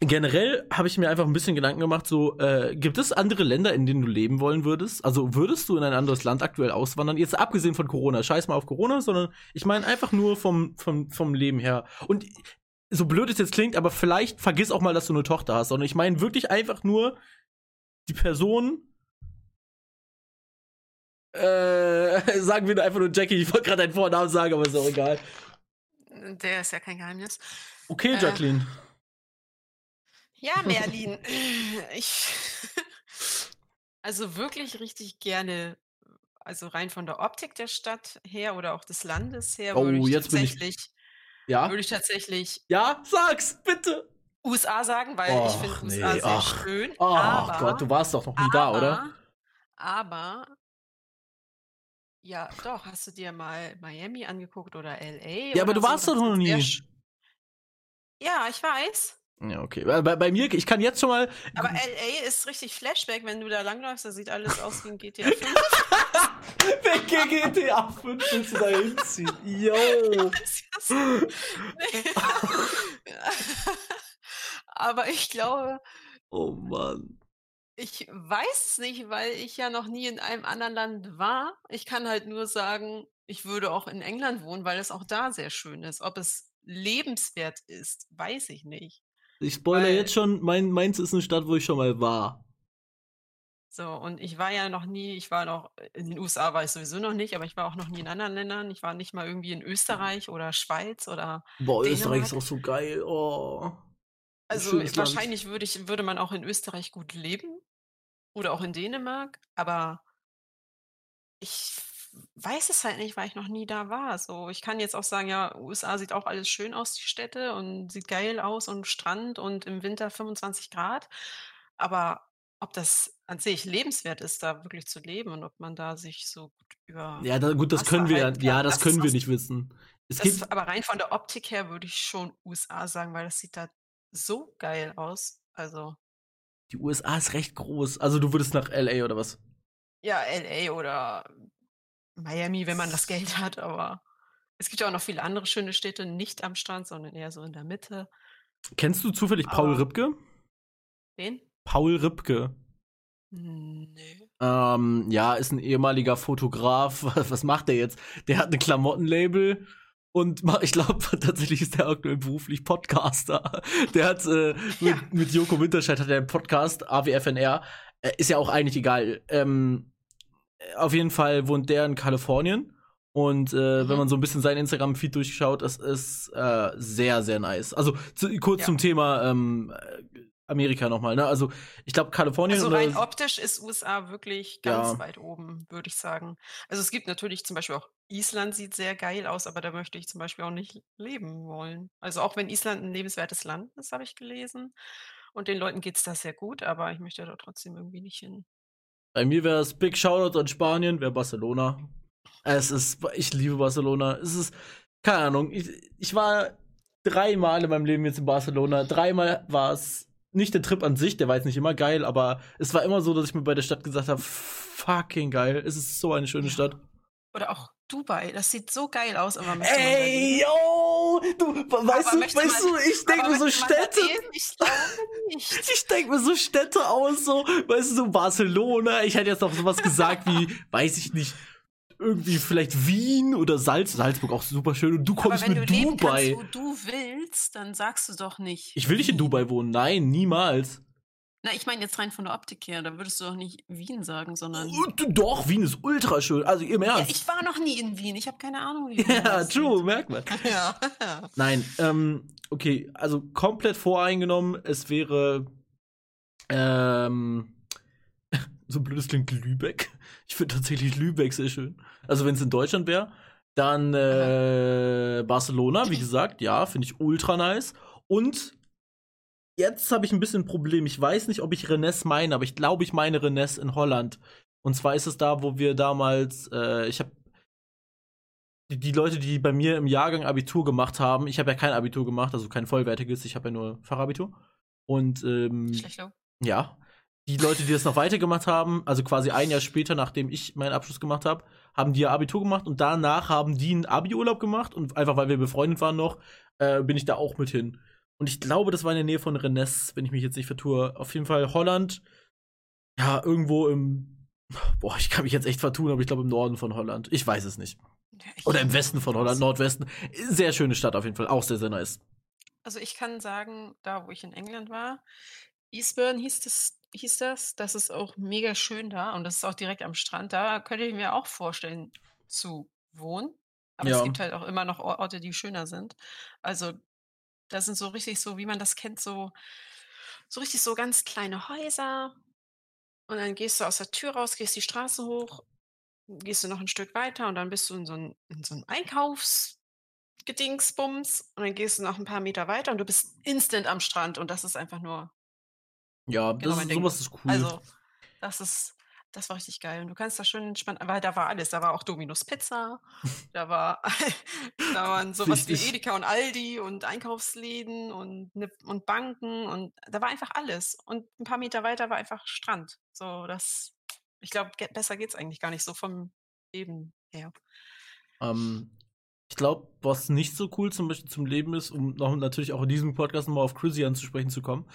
generell habe ich mir einfach ein bisschen Gedanken gemacht, so, äh, gibt es andere Länder, in denen du leben wollen würdest? Also würdest du in ein anderes Land aktuell auswandern? Jetzt abgesehen von Corona, scheiß mal auf Corona, sondern ich meine einfach nur vom, vom, vom Leben her. Und so blöd es jetzt klingt, aber vielleicht vergiss auch mal, dass du eine Tochter hast. Sondern ich meine wirklich einfach nur die Person, äh, [LAUGHS] sagen wir einfach nur Jackie, ich wollte gerade deinen Vornamen sagen, aber ist auch egal. Der ist ja kein Geheimnis. Okay, Äh. Ja, Merlin. [LAUGHS] ich. [LAUGHS] Also wirklich richtig gerne. Also rein von der Optik der Stadt her oder auch des Landes her Oh, würde ich jetzt bin ich- tatsächlich, Ja? würde ich tatsächlich Ja, sag's, bitte. USA sagen, weil ich Och, finde nee, USA sehr ach. schön. Oh aber, Gott, du warst doch noch nie da, oder? Aber ja, doch, hast du dir mal Miami angeguckt oder LA? Ja, aber oder du so? warst doch noch nie. Ja, ich weiß. Ja, okay. Bei, bei, mir, ich kann jetzt schon mal. Aber LA ist richtig Flashback, wenn du da langläufst, da sieht alles aus wie ein GTA 5. Welche GTA 5 willst du da hinziehen? Yo. Nee. [LAUGHS] Aber ich glaube, Oh Mann. ich weiß es nicht, weil ich ja noch nie in einem anderen Land war. Ich kann halt nur sagen, ich würde auch in England wohnen, weil es auch da sehr schön ist. Ob es lebenswert ist, weiß ich nicht. Ich spoilere jetzt schon, mein, Mainz ist eine Stadt, wo ich schon mal war. So, und ich war ja noch nie, ich war noch, in den USA war ich sowieso noch nicht, aber ich war auch noch nie in anderen Ländern. Ich war nicht mal irgendwie in Österreich oder Schweiz oder Boah, Dänemark? Österreich ist auch so geil. Oh. Also wahrscheinlich würde ich, würde man auch in Österreich gut leben oder auch in Dänemark, aber ich weiß es halt nicht, weil ich noch nie da war. So, ich kann jetzt auch sagen, ja, USA sieht auch alles schön aus, die Städte und sieht geil aus und Strand und im Winter 25 Grad. Aber ob das an sich lebenswert ist, da wirklich zu leben und ob man da sich so gut über Ja, da, gut, das Wasser können wir ja, halten ja, das das können wir nicht wissen. Es das, gibt, aber rein von der Optik her würde ich schon USA sagen, weil das sieht da so geil aus. Also die USA ist recht groß. Also du würdest nach LA oder was? Ja, LA oder Miami, wenn man das Geld hat, aber es gibt ja auch noch viele andere schöne Städte, nicht am Strand, sondern eher so in der Mitte. Kennst du zufällig Paul Aber- Ripke? Wen? Paul Ripke. Nee. Ähm, ja, ist ein ehemaliger Fotograf. [LAUGHS] Was macht der jetzt? Der hat ein Klamottenlabel und ich glaube [LAUGHS] tatsächlich ist der aktuell beruflich Podcaster. Der hat äh, mit, Ja. mit Joko Winterscheid hat er einen Podcast, AWFNR. Äh, ist ja auch eigentlich egal. Ähm, auf jeden Fall wohnt der in Kalifornien. Und äh, Mhm. wenn man so ein bisschen seinen Instagram-Feed durchschaut, das ist äh, sehr, sehr nice. Also zu, kurz Ja. zum Thema ähm, äh, Amerika nochmal, ne? Also ich glaube, Kalifornien Also oder- rein optisch ist USA wirklich ganz Ja. weit oben, würde ich sagen. Also es gibt natürlich zum Beispiel auch Island sieht sehr geil aus, aber da möchte ich zum Beispiel auch nicht leben wollen. Also auch wenn Island ein lebenswertes Land ist, habe ich gelesen. Und den Leuten geht es da sehr gut, aber ich möchte da trotzdem irgendwie nicht hin. Bei mir wäre es Big Shoutout an Spanien, wäre Barcelona. Es ist, ich liebe Barcelona. Es ist, keine Ahnung, ich, ich war dreimal in meinem Leben jetzt in Barcelona. Dreimal war es nicht der Trip an sich, der war jetzt nicht immer geil, aber es war immer so, dass ich mir bei der Stadt gesagt habe, fucking geil, es ist so eine schöne Stadt. Oder auch Dubai, das sieht so geil aus, aber Ey, yo! Du, weißt du, weißt man, du, ich denke mir so Städte. Ich. [LAUGHS] Ich denke mir so Städte aus, so, weißt du, so Barcelona. Ich hätte jetzt noch sowas gesagt wie, [LAUGHS] weiß ich nicht, irgendwie vielleicht Wien oder Salz, Salzburg auch super schön und du kommst Aber wenn mit du Dubai. Kannst, wo du willst, dann sagst du doch nicht. Ich will nicht in Dubai wohnen, nein, niemals. Na, ich meine jetzt rein von der Optik her, da würdest du doch nicht Wien sagen, sondern. Doch, Wien ist ultra schön. Also im Ernst. Ja, ich war noch nie in Wien, ich habe keine Ahnung, wie [LAUGHS] Ja, true, merkt man. [LAUGHS] ja. Nein, ähm, okay, also komplett voreingenommen, es wäre ähm, [LAUGHS] so blödes klingt Lübeck. Ich finde tatsächlich Lübeck sehr schön. Also wenn es in Deutschland wäre, dann äh, Barcelona, wie gesagt, ja, finde ich ultra nice. Und jetzt habe ich ein bisschen ein Problem. Ich weiß nicht, ob ich Rennes meine, aber ich glaube, ich meine Rennes in Holland. Und zwar ist es da, wo wir damals, äh, ich habe die, die, Leute, die bei mir im Jahrgang Abitur gemacht haben, ich habe ja kein Abitur gemacht, also kein vollwertiges, ich habe ja nur Fachabitur. Und ähm, ja, die Leute, die das noch weitergemacht haben, also quasi ein Jahr später, nachdem ich meinen Abschluss gemacht habe, haben die ja Abitur gemacht und danach haben die einen Abi-Urlaub gemacht und einfach weil wir befreundet waren noch, äh, bin ich da auch mit hin. Und ich glaube, das war in der Nähe von Rennes, wenn ich mich jetzt nicht vertue. Auf jeden Fall Holland. Ja, irgendwo im. Boah, ich kann mich jetzt echt vertun, aber ich glaube im Norden von Holland. Ich weiß es nicht. Oder im Westen von Holland, Nordwesten. Sehr schöne Stadt auf jeden Fall. Auch sehr, sehr nice. Also ich kann sagen, da wo ich in England war, Eastbourne hieß das, hieß das. Das ist auch mega schön da und das ist auch direkt am Strand. Da könnte ich mir auch vorstellen zu wohnen. Aber ja. es gibt halt auch immer noch Orte, die schöner sind. Also da sind so richtig so, wie man das kennt, so, so richtig so ganz kleine Häuser. Und dann gehst du aus der Tür raus, gehst die Straße hoch, gehst du noch ein Stück weiter und dann bist du in so, ein, in so einem Einkaufsgedingsbums und dann gehst du noch ein paar Meter weiter und du bist instant am Strand und das ist einfach nur. Ja, genau das ist, sowas ist cool. Also, das ist, das war richtig geil. Und du kannst da schön entspannen, weil da war alles. Da war auch Dominus Pizza, da war, [LAUGHS] da waren [LAUGHS] sowas wie Edeka und Aldi und Einkaufsläden und, und Banken und da war einfach alles. Und ein paar Meter weiter war einfach Strand. So, das, ich glaube, besser geht es eigentlich gar nicht so vom Leben her. Ähm, ich glaube, was nicht so cool zum Beispiel zum Leben ist, um noch natürlich auch in diesem Podcast nochmal auf Chrissy anzusprechen zu kommen,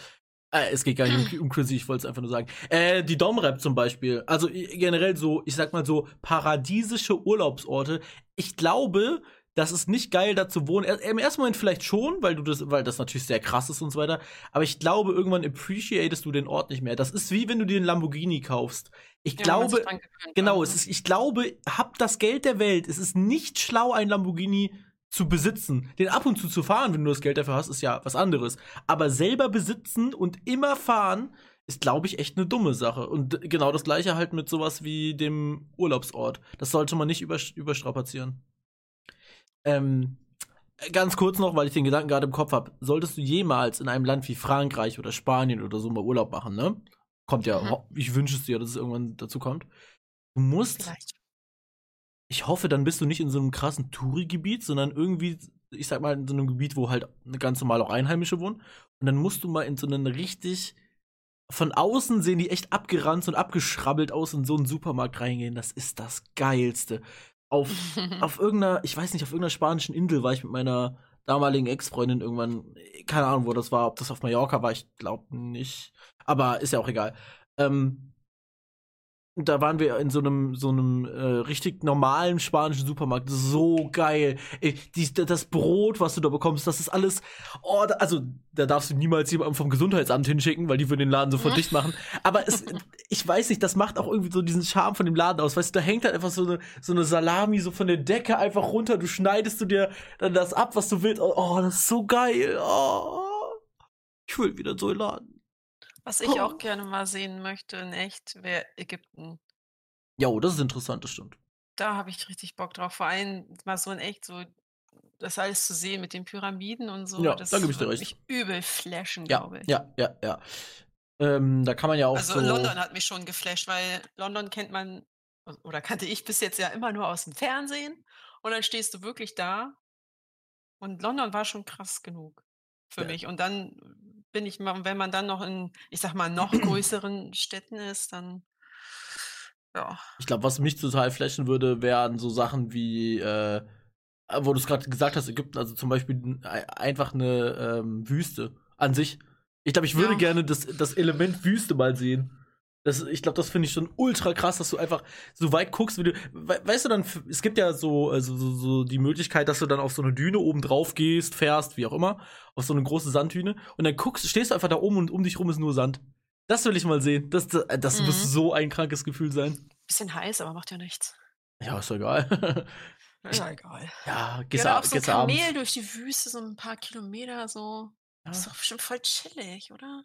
äh, es geht gar nicht um, [CLEARS THROAT] um Chrissy, ich wollte es einfach nur sagen. Äh, die Domrep zum Beispiel. Also generell so, ich sag mal so, paradiesische Urlaubsorte. Ich glaube, das ist nicht geil, da zu wohnen. Im ersten Moment vielleicht schon, weil du das, weil das natürlich sehr krass ist und so weiter. Aber ich glaube, irgendwann appreciatest du den Ort nicht mehr. Das ist wie wenn du dir einen Lamborghini kaufst. Ich ja, glaube, genau, es ist, ich glaube, hab das Geld der Welt. Es ist nicht schlau, ein Lamborghini zu besitzen. Den ab und zu zu fahren, wenn du das Geld dafür hast, ist ja was anderes. Aber selber besitzen und immer fahren, ist, glaube ich, echt eine dumme Sache. Und genau das gleiche halt mit sowas wie dem Urlaubsort. Das sollte man nicht überstrapazieren. Ähm, ganz kurz noch, weil ich den Gedanken gerade im Kopf habe. Solltest du jemals in einem Land wie Frankreich oder Spanien oder so mal Urlaub machen, ne? Kommt ja, mhm. ich wünsche es dir, dass es irgendwann dazu kommt. Du musst Vielleicht ich hoffe, dann bist du nicht in so einem krassen Touri-Gebiet, sondern irgendwie, ich sag mal, in so einem Gebiet, wo halt ganz normal auch Einheimische wohnen. Und dann musst du mal in so einen richtig, von außen sehen die echt abgeranzt und abgeschrabbelt aus in so einen Supermarkt reingehen. Das ist das Geilste. Auf, [LAUGHS] auf irgendeiner, ich weiß nicht, auf irgendeiner spanischen Insel war ich mit meiner damaligen Ex-Freundin irgendwann, keine Ahnung, wo das war, ob das auf Mallorca war, ich glaube nicht. Aber ist ja auch egal. Ähm, da waren wir in so einem so einem äh, richtig normalen spanischen Supermarkt. So geil. Ey, die, das Brot, was du da bekommst, das ist alles. Oh, da, also da darfst du niemals jemanden vom Gesundheitsamt hinschicken, weil die würden den Laden sofort dicht machen. Aber es, [LAUGHS] ich weiß nicht, das macht auch irgendwie so diesen Charme von dem Laden aus. Weißt du, da hängt halt einfach so eine so eine Salami so von der Decke einfach runter. Du schneidest du dir dann das ab, was du willst. Oh, das ist so geil. Oh, ich will wieder so einen Laden. Was ich auch gerne mal sehen möchte in echt, wäre Ägypten. Ja, das ist interessant, das stimmt. Da habe ich richtig Bock drauf. Vor allem mal so in echt so das alles zu sehen mit den Pyramiden und so. Ja, das da gebe ich dir recht. mich übel flashen, Ja, glaube ich. ja, ja, ja. Ähm, da kann man ja auch Also so. London hat mich schon geflasht, weil London kennt man oder kannte ich bis jetzt ja immer nur aus dem Fernsehen und dann stehst du wirklich da und London war schon krass genug für Ja. mich und dann bin ich mal wenn man dann noch in, ich sage mal, noch [CLEARS THROAT] größeren Städten ist, dann ja. Ich glaube, was mich total flashen würde, wären so Sachen wie, äh, wo du es gerade gesagt hast, Ägypten, also zum Beispiel einfach eine ähm, Wüste an sich. Ich glaube, ich würde ja. gerne das, das Element Wüste mal sehen. Das, ich glaube, das finde ich schon ultra krass, dass du einfach so weit guckst, wie du. We weißt du dann, es gibt ja so, also so, so die Möglichkeit, dass du dann auf so eine Düne oben drauf gehst, fährst, wie auch immer, auf so eine große Sanddüne und dann guckst, stehst du einfach da oben und um dich rum ist nur Sand. Das will ich mal sehen. Das, das, das mhm. muss so ein krankes Gefühl sein. Bisschen heiß, aber macht ja nichts. Ja, ist doch egal. [LAUGHS] ja, egal. [LAUGHS] Ja, gehst ja, auch so ein Kamel durch die Wüste, so ein paar Kilometer, so. Ja. Ist doch bestimmt voll chillig, oder?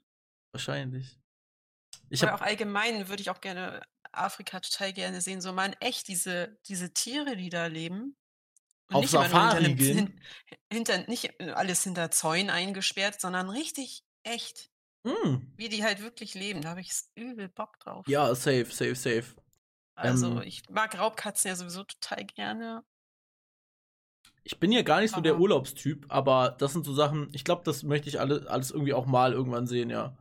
Wahrscheinlich. Ich Oder auch allgemein würde ich auch gerne Afrika total gerne sehen, so mal echt diese, diese Tiere, die da leben. Und Auf Safari hinter, gehen? Hinter, nicht alles hinter Zäunen eingesperrt, sondern richtig echt. Mm. Wie die halt wirklich leben. Da habe ich übel Bock drauf. Ja, safe, safe, safe. Also, ähm, ich mag Raubkatzen ja sowieso total gerne. Ich bin ja gar nicht so der Urlaubstyp, aber das sind so Sachen, ich glaube, das möchte ich alle, alles irgendwie auch mal irgendwann sehen, ja.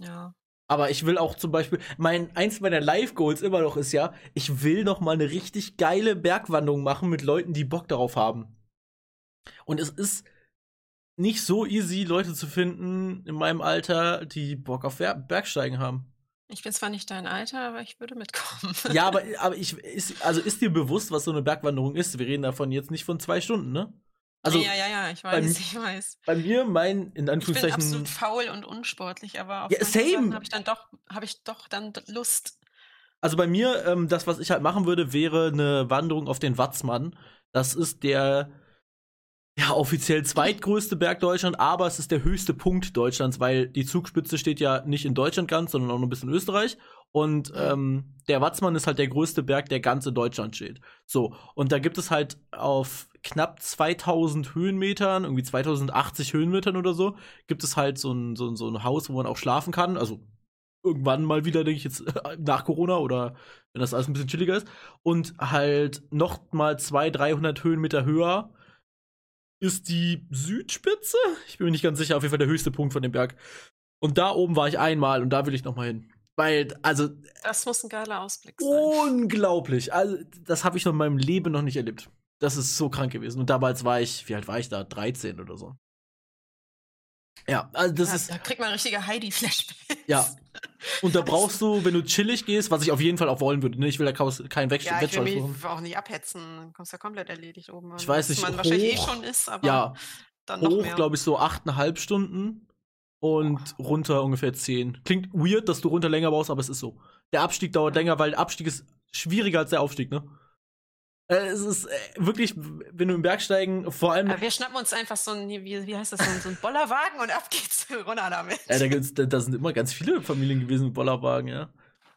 Ja. Aber ich will auch zum Beispiel, mein, eins meiner Live-Goals immer noch ist ja, ich will noch mal eine richtig geile Bergwanderung machen mit Leuten, die Bock darauf haben. Und es ist nicht so easy, Leute zu finden in meinem Alter, die Bock auf Bergsteigen haben. Ich bin zwar nicht dein Alter, aber ich würde mitkommen. [LAUGHS] ja, aber, aber ich, ist, also ist dir bewusst, was so eine Bergwanderung ist? Wir reden davon jetzt nicht von zwei Stunden, ne? Also, ja, ja, ja, ich weiß, bei, ich weiß. Bei mir, mein, in Anführungszeichen. Ich bin absolut faul und unsportlich, aber auf ja, same. habe ich dann doch, habe ich doch dann Lust. Also bei mir, ähm, das, was ich halt machen würde, wäre eine Wanderung auf den Watzmann. Das ist der ja, offiziell zweitgrößte Berg Deutschland, aber es ist der höchste Punkt Deutschlands, weil die Zugspitze steht ja nicht in Deutschland ganz, sondern auch noch ein bisschen in Österreich. Und ähm, der Watzmann ist halt der größte Berg, der ganz in Deutschland steht. So, und da gibt es halt auf knapp 2000 Höhenmetern, irgendwie 2080 Höhenmetern oder so, gibt es halt so ein, so, ein, so ein Haus, wo man auch schlafen kann. Also irgendwann mal wieder, denke ich jetzt, [LAUGHS] nach Corona oder wenn das alles ein bisschen chilliger ist. Und halt noch mal 200, 300 Höhenmeter höher ist die Südspitze. Ich bin mir nicht ganz sicher, auf jeden Fall der höchste Punkt von dem Berg. Und da oben war ich einmal und da will ich noch mal hin. Weil, also. Das muss ein geiler Ausblick sein. Unglaublich. Also, das habe ich noch in meinem Leben noch nicht erlebt. Das ist so krank gewesen. Und damals war ich, wie alt war ich da? 13 oder so. Ja, also das ja, ist. Da kriegt man richtige Heidi-Flashbacks. Ja. Und da brauchst du, wenn du chillig gehst, was ich auf jeden Fall auch wollen würde, ne? Ich will da keinen Wegsch ja, ich will mich auch nicht abhetzen. Dann kommst du ja komplett erledigt oben. Ich weiß nicht, man hoch, wahrscheinlich eh schon ist, aber ja, dann hoch, glaube ich, so achteinhalb Stunden und runter ungefähr zehn. Klingt weird, dass du runter länger brauchst, aber es ist so. Der Abstieg dauert länger, weil der Abstieg ist schwieriger als der Aufstieg, ne? Äh, es ist äh, wirklich, wenn du im Bergsteigen, vor allem. Aber wir schnappen uns einfach so ein, wie, wie heißt das, so ein, so ein Bollerwagen und ab geht's [LAUGHS] runter damit. Ja, da, gibt's, da, da sind immer ganz viele Familien gewesen mit Bollerwagen, ja.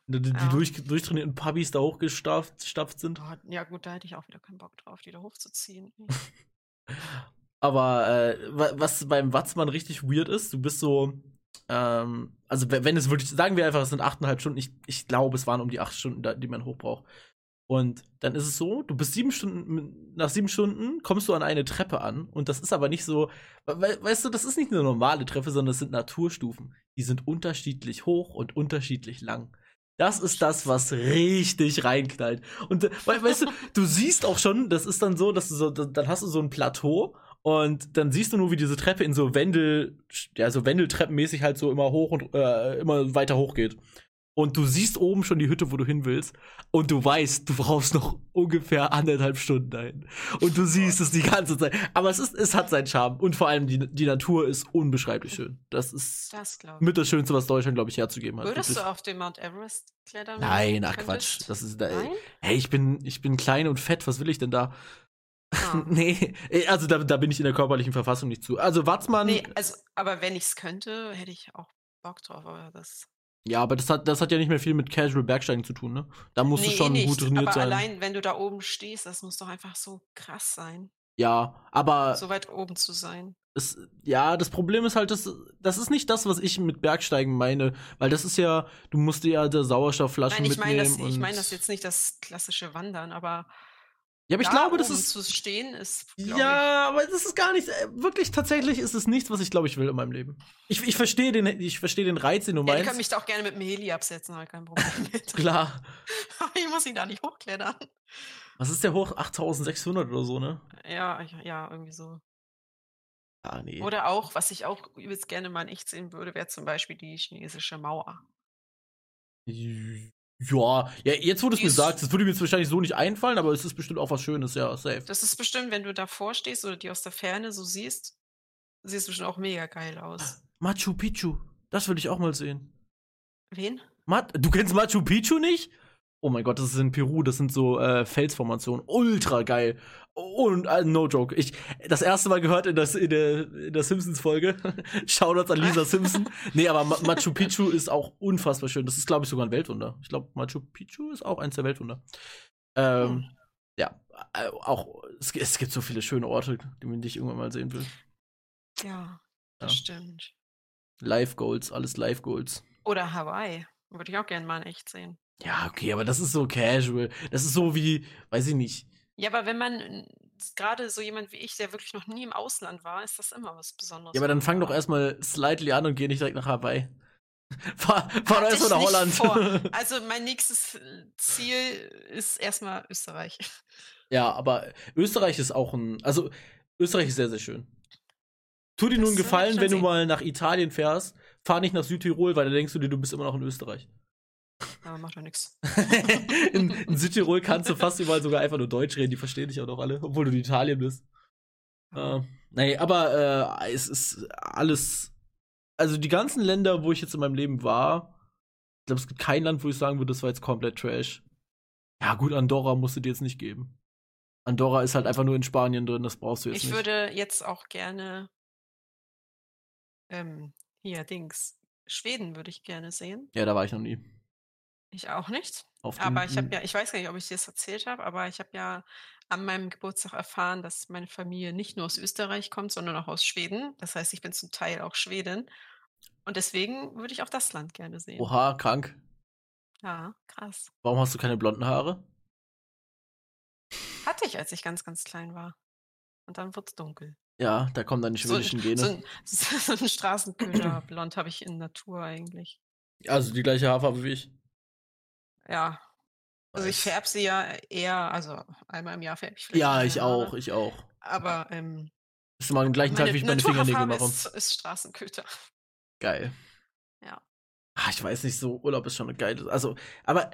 Die, die ja. durch, durchtrainierten Pubis da hochgestapft sind. Ja, gut, da hätte ich auch wieder keinen Bock drauf, die da hochzuziehen. [LAUGHS] Aber äh, was beim Watzmann richtig weird ist, du bist so, ähm, also wenn es wirklich, sagen wir einfach, es sind achteinhalb Stunden, ich, ich glaube, es waren um die acht Stunden, die man hoch braucht. Und dann ist es so, du bist sieben Stunden, nach sieben Stunden kommst du an eine Treppe an. Und das ist aber nicht so, weißt du, das ist nicht eine normale Treppe, sondern es sind Naturstufen. Die sind unterschiedlich hoch und unterschiedlich lang. Das ist das, was richtig reinknallt. Und weißt du, du siehst auch schon, das ist dann so, dass du so, dann hast du so ein Plateau und dann siehst du nur, wie diese Treppe in so Wendel, ja, so Wendeltreppenmäßig halt so immer hoch und äh, immer weiter hoch geht und du siehst oben schon die Hütte, wo du hin willst und du weißt, du brauchst noch ungefähr anderthalb Stunden dahin. Und du siehst es die ganze Zeit. Aber es ist, es hat seinen Charme und vor allem die, die Natur ist unbeschreiblich schön. Das ist das mit das Schönste, was Deutschland, glaube ich, herzugeben hat. Würdest Wirklich. du auf den Mount Everest klettern? Nein, ach Quatsch. Das ist da, Nein? Hey, ich bin, ich bin klein und fett. Was will ich denn da? Ah. [LAUGHS] nee, also da, da bin ich in der körperlichen Verfassung nicht zu. Also Watzmann. Nee, also, aber wenn ich es könnte, hätte ich auch Bock drauf, aber das ja, aber das hat, das hat ja nicht mehr viel mit Casual Bergsteigen zu tun, ne? Da musst nee, du schon eh gut trainiert aber sein. Allein, wenn du da oben stehst, das muss doch einfach so krass sein. Ja, aber. So weit oben zu sein. Es, ja, das Problem ist halt, das, das ist nicht das, was ich mit Bergsteigen meine, weil das ist ja, du musst dir ja der Sauerstoffflaschen Nein, ich mitnehmen. Mein das, ich meine das jetzt nicht das klassische Wandern, aber Ja, aber ich Da glaube, das ist. zu stehen ist, Ja, aber das ist gar nicht. Äh, wirklich, tatsächlich ist es nichts, was ich glaube, ich will in meinem Leben. Ich, ich verstehe den, ich verstehe den Reiz, den du ich. Ja, meinst. können mich da auch gerne mit dem Heli absetzen, habe ich kein Problem [LAUGHS] mit. Klar. Aber [LAUGHS] ich muss ihn da nicht hochklettern. Was ist der hoch? 8600 oder so, ne? Ja, ich- ja, irgendwie so. Ah, nee. Oder auch, was ich auch übelst gerne mal in echt sehen würde, wäre zum Beispiel die chinesische Mauer. Ja, ja, jetzt wo du es mir sagst, das würde mir jetzt wahrscheinlich so nicht einfallen, aber es ist bestimmt auch was Schönes, ja, safe. Das ist bestimmt, wenn du davor stehst oder die aus der Ferne so siehst, sieht es bestimmt auch mega geil aus. Machu Picchu, das würde ich auch mal sehen. Wen? Ma du kennst Machu Picchu nicht? Oh mein Gott, das ist in Peru, das sind so äh, Felsformationen. Ultra geil. Und äh, no joke. Ich das erste Mal gehört in, das, in der, in der Simpsons-Folge. [LAUGHS] Shoutouts an Lisa Simpson. Nee, aber Ma Machu Picchu ist auch unfassbar schön. Das ist, glaube ich, sogar ein Weltwunder. Ich glaube, Machu Picchu ist auch eins der Weltwunder. Ähm, ja, äh, auch, es, es gibt so viele schöne Orte, die man dich irgendwann mal sehen will. Ja, das Ja. stimmt. Live Goals, alles Live Goals. Oder Hawaii. Würde ich auch gerne mal in echt sehen. Ja, okay, aber das ist so casual. Das ist so wie, weiß ich nicht. Ja, aber wenn man äh, gerade so jemand wie ich, der wirklich noch nie im Ausland war, ist das immer was Besonderes. Ja, aber dann fang doch erstmal slightly an und geh nicht direkt nach Hawaii. [LAUGHS] fahr fahr doch erstmal nach Holland. vor. [LAUGHS] Also mein nächstes äh, Ziel ist erstmal Österreich. ja, aber Österreich ist auch ein. Also, Österreich ist sehr, sehr schön. Tu dir Das nun einen Gefallen, wenn du sehen. mal nach Italien fährst. Fahr nicht nach Südtirol, weil da denkst du dir, du bist immer noch in Österreich. Macht doch nichts. [LAUGHS] in, in Südtirol kannst du fast überall sogar einfach nur Deutsch reden, die verstehen dich auch noch alle, obwohl du in Italien bist. Äh, nee, aber äh, es ist alles. Also die ganzen Länder, wo ich jetzt in meinem Leben war, ich glaube, es gibt kein Land, wo ich sagen würde, das war jetzt komplett Trash. Ja, gut, Andorra musst du dir jetzt nicht geben. Andorra ist halt einfach nur in Spanien drin, das brauchst du jetzt Ich nicht. würde jetzt auch gerne ähm, hier Dings. Schweden würde ich gerne sehen. ja, da war ich noch nie. Ich auch nicht. Aber ich habe ja, ich weiß gar nicht, ob ich dir das erzählt habe, aber ich habe ja an meinem Geburtstag erfahren, dass meine Familie nicht nur aus Österreich kommt, sondern auch aus Schweden. Das heißt, ich bin zum Teil auch Schwedin. Und deswegen würde ich auch das Land gerne sehen. Oha, krank. Ja, krass. Warum hast du keine blonden Haare? Hatte ich, als ich ganz, ganz klein war. Und dann wurde es dunkel. Ja, da kommen dann die So, schwedischen Gene. so ein, [LAUGHS] so ein Straßenköder-Blond habe ich in Natur eigentlich. also die gleiche Haarfarbe wie ich. Ja. Also ich färbe sie ja eher, also einmal im Jahr färbe ich vielleicht Ja, ich Haare. auch, ich auch. Aber ähm, Bist du mal am gleichen Tag, wie ich meine Fingernägel mache. ist, ist Straßenköter. Geil. Ja. Ah, ich weiß nicht, so Urlaub ist schon eine geile. Also, aber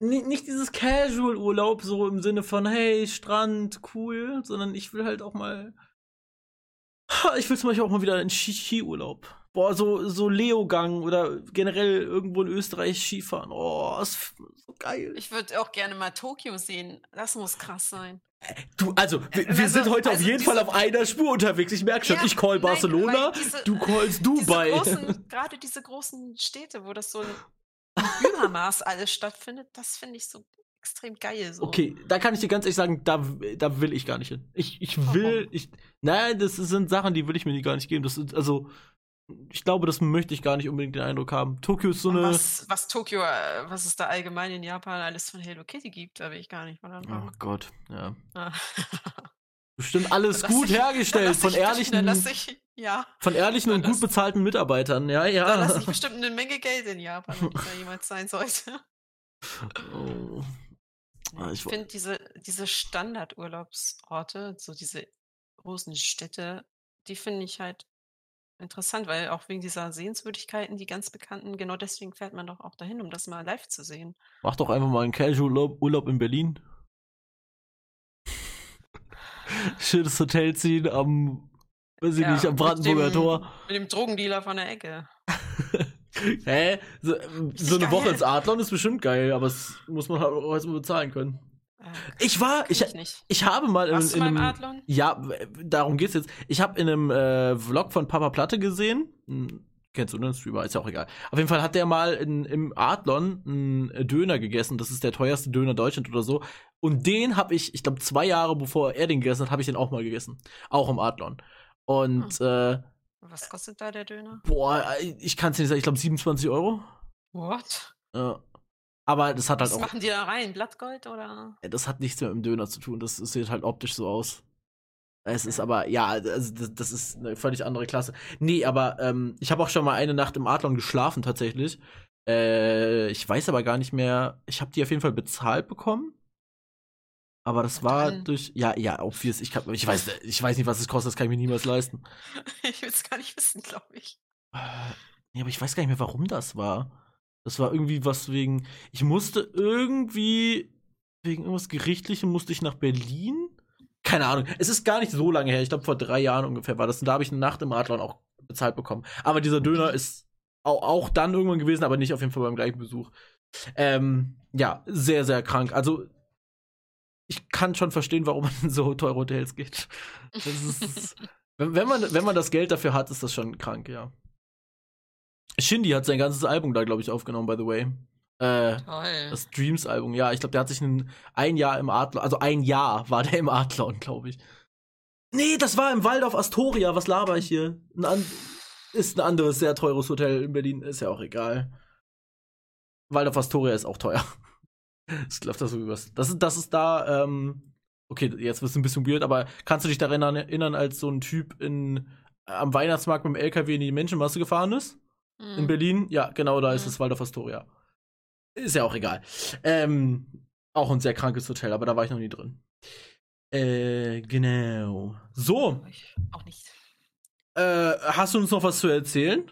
ni- nicht dieses Casual-Urlaub, so im Sinne von, hey, Strand, cool, sondern ich will halt auch mal. Ich will zum Beispiel auch mal wieder in Ski- Skiurlaub. Boah, so, so Leogang oder generell irgendwo in Österreich Skifahren. Oh, ist so geil. Ich würde auch gerne mal Tokio sehen. Das muss krass sein. Du, also, wir, wir Also- sind heute auf also jeden diese- Fall auf einer Spur unterwegs. Ich merke schon, Ja, ich call Barcelona, diese- du callst Dubai. Gerade diese großen Städte, wo das so in Übermaß alles stattfindet, das finde ich so extrem geil. So. Okay, da kann ich dir ganz ehrlich sagen, da, da will ich gar nicht hin. Ich, ich will, ich, nein, das sind Sachen, die will ich mir gar nicht geben. Das also, ich glaube, das möchte ich gar nicht unbedingt den Eindruck haben. Tokio ist so eine. was, was Tokio, äh, was es da allgemein in Japan alles von Hello Kitty gibt, da will ich gar nicht mal Oh anfangen. Gott, ja. Ah. [LAUGHS] Bestimmt alles Dann gut ich- hergestellt von ich- ehrlichen, ich, ja, von ehrlichen dann und gut bezahlten Mitarbeitern. Ja, da lasse ja. ich [LAUGHS] bestimmt eine Menge Geld in Japan, wenn ich da jemals sein sollte. Oh. Ah, Ich finde diese, diese Standardurlaubsorte, so diese großen Städte, die finde ich halt interessant, weil auch wegen dieser Sehenswürdigkeiten, die ganz bekannten, genau deswegen fährt man doch auch dahin, um das mal live zu sehen. Mach doch einfach mal einen Casual-Urlaub Urlaub in Berlin. [LAUGHS] Schönes Hotel ziehen am, weiß ich Ja, nicht, am mit Brandenburger dem- Tor. Mit dem Drogendealer von der Ecke. [LAUGHS] Hä? So, so eine geil. Woche ins Adlon ist bestimmt geil, aber das muss man halt auch erstmal bezahlen können. Äh, Ich war, ich, ich ich habe mal in, Warst in im einem, Adlon? ja, darum geht's jetzt. Ich habe in einem äh, Vlog von Papa Platte gesehen. Hm, Kennst du, ne? Streamer, ist ja auch egal. Auf jeden Fall hat der mal in, im Adlon einen Döner gegessen. Das ist der teuerste Döner Deutschland oder so. Und den habe ich, ich glaube, zwei Jahre bevor er den gegessen hat, habe ich den auch mal gegessen. Auch im Adlon. Und, äh, Was kostet da der Döner? boah, ich kann es nicht sagen, ich glaube 27 Euro. What? Ja. Aber das hat halt Was auch. machen die da rein? Blattgold oder? Das hat nichts mehr mit dem Döner zu tun. Das sieht halt optisch so aus. Es ist aber, ja, also das, das ist eine völlig andere Klasse. Nee, aber ähm, ich habe auch schon mal eine Nacht im Adlon geschlafen, tatsächlich. Äh, ich weiß aber gar nicht mehr. Ich habe die auf jeden Fall bezahlt bekommen. Aber das war Dann. durch. Ja, ja, obvious. Ich, kann, ich, weiß, ich weiß nicht, was es kostet. Das kann ich mir niemals leisten. [LAUGHS] Ich will es gar nicht wissen, glaube ich. Äh, nee, aber ich weiß gar nicht mehr, warum das war. Das war irgendwie was wegen. Ich musste irgendwie. Wegen irgendwas Gerichtlichem musste ich nach Berlin. Keine Ahnung. Es ist gar nicht so lange her. Ich glaube, vor drei Jahren ungefähr war das. Und da habe ich eine Nacht im Adlon auch bezahlt bekommen. Aber dieser Döner ist auch, auch dann irgendwann gewesen, aber nicht auf jeden Fall beim gleichen Besuch. Ähm, ja, sehr, sehr krank. Also, ich kann schon verstehen, warum man in so teure Hotels geht. Ist, [LAUGHS] wenn, man, wenn man das Geld dafür hat, ist das schon krank, ja. Shindy hat sein ganzes Album da, glaube ich, aufgenommen, by the way. Äh, Toll. das Dreams-Album, ja. Ich glaube, der hat sich ein, ein Jahr im Adler, also ein Jahr war der im Adlon, glaube ich. Nee, das war im Waldorf Astoria. Was laber ich hier? Ein ist ein anderes, sehr teures Hotel in Berlin. Ist ja auch egal. Waldorf Astoria ist auch teuer. [LAUGHS] Das läuft das so übers. Das ist, das ist da, ähm, okay, jetzt wird es ein bisschen weird, aber kannst du dich daran erinnern, als so ein Typ in, am Weihnachtsmarkt mit dem LKW in die Menschenmasse gefahren ist? In Mhm. Berlin? Ja, genau, da ist Mhm. es Waldorf Astoria. Ist ja auch egal. Ähm, auch ein sehr krankes Hotel, aber da war ich noch nie drin. Äh, genau. So, Ich auch nicht. äh, hast du uns noch was zu erzählen?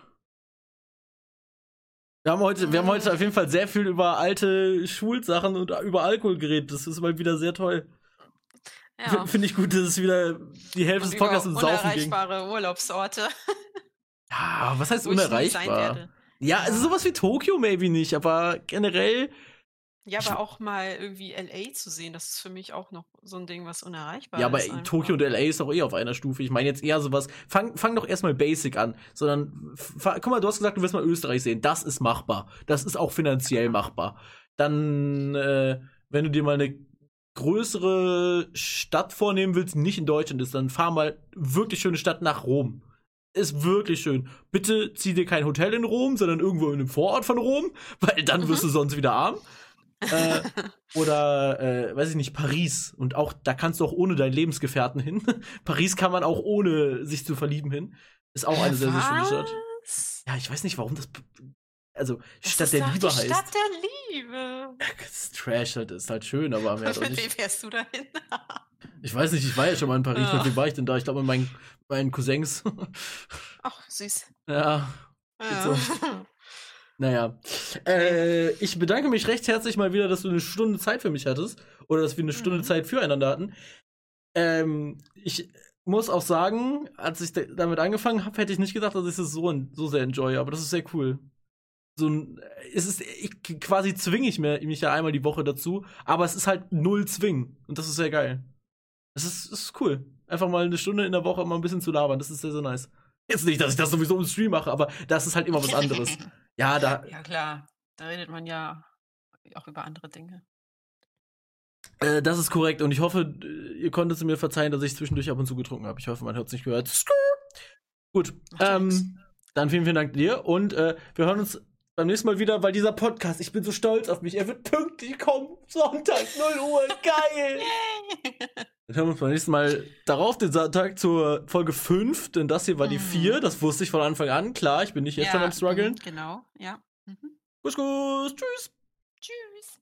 Wir haben, heute, wir haben heute auf jeden Fall sehr viel über alte Schulsachen und über Alkohol geredet. Das ist mal wieder sehr toll. Ja. Finde ich gut, dass es wieder die Hälfte Und des Podcasts um Saufen ging. unerreichbare Urlaubsorte. [LAUGHS] Ja, was heißt unerreichbar? Ja, also sowas wie Tokio maybe nicht, aber generell Ja, aber auch mal irgendwie LA zu sehen, das ist für mich auch noch so ein Ding, was unerreichbar Ja, aber ist. Tokio und LA ist doch eh auf einer Stufe. Ich meine jetzt eher sowas. Fang, fang doch erstmal basic an. Sondern, guck mal, du hast gesagt, du willst mal Österreich sehen. Das ist machbar. Das ist auch finanziell machbar. Dann, äh, wenn du dir mal eine größere Stadt vornehmen willst, die nicht in Deutschland ist, dann fahr mal wirklich schöne Stadt nach Rom. Ist wirklich schön. Bitte zieh dir kein Hotel in Rom, sondern irgendwo in einem Vorort von Rom, [LAUGHS] weil dann wirst du sonst wieder arm. äh, [LAUGHS] oder, äh, weiß ich nicht, Paris. Und auch, da kannst du auch ohne deinen Lebensgefährten hin. [LAUGHS] Paris kann man auch ohne sich zu verlieben hin. Ist auch eine sehr, sehr schöne Stadt. Was? Ja, ich weiß nicht, warum das. Also, Das Stadt der Liebe heißt. Stadt der Liebe. Das ist Trash halt, ist halt schön, aber mehr Mit wem fährst du dahin? Ich weiß nicht, ich war ja schon mal in Paris. Ja. Mit wem war ich denn da? Ich glaube, mit meinen, meinen Cousins. [LAUGHS] Ach, süß. ja, Ja. so. [LAUGHS] naja. Äh, ich bedanke mich recht herzlich mal wieder, dass du eine Stunde Zeit für mich hattest. Oder dass wir eine Stunde Mhm. Zeit füreinander hatten. Ähm, ich muss auch sagen, als ich da- damit angefangen habe, hätte ich nicht gedacht, dass ich das so, so sehr enjoy. Aber das ist sehr cool. So ein, es ist, ich, quasi zwinge ich mir, mich ja einmal die Woche dazu, aber es ist halt null zwingen. Und das ist sehr geil. Es ist, ist cool. Einfach mal eine Stunde in der Woche mal ein bisschen zu labern. Das ist sehr, sehr nice. Jetzt nicht, dass ich das sowieso im Stream mache, aber das ist halt immer was anderes. [LAUGHS] Ja, da, ja, klar. Da redet man ja auch über andere Dinge. äh, das ist korrekt. Und ich hoffe, äh, ihr konntet es mir verzeihen, dass ich zwischendurch ab und zu getrunken habe. Ich hoffe, man hat es nicht gehört. Gut. Ähm, dann vielen, vielen Dank dir. Und äh, wir hören uns beim nächsten Mal wieder, weil dieser Podcast, ich bin so stolz auf mich. Er wird pünktlich kommen. Sonntag, 0 Uhr. Geil. [LAUGHS] Dann hören wir uns beim nächsten Mal darauf, den Sonntag zur Folge 5, denn das hier war die Mhm. 4. Das wusste ich von Anfang an. Klar, ich bin nicht jetzt schon am struggeln. mhm, Genau, ja. Mhm. Kuss, kuss. Tschüss. Tschüss.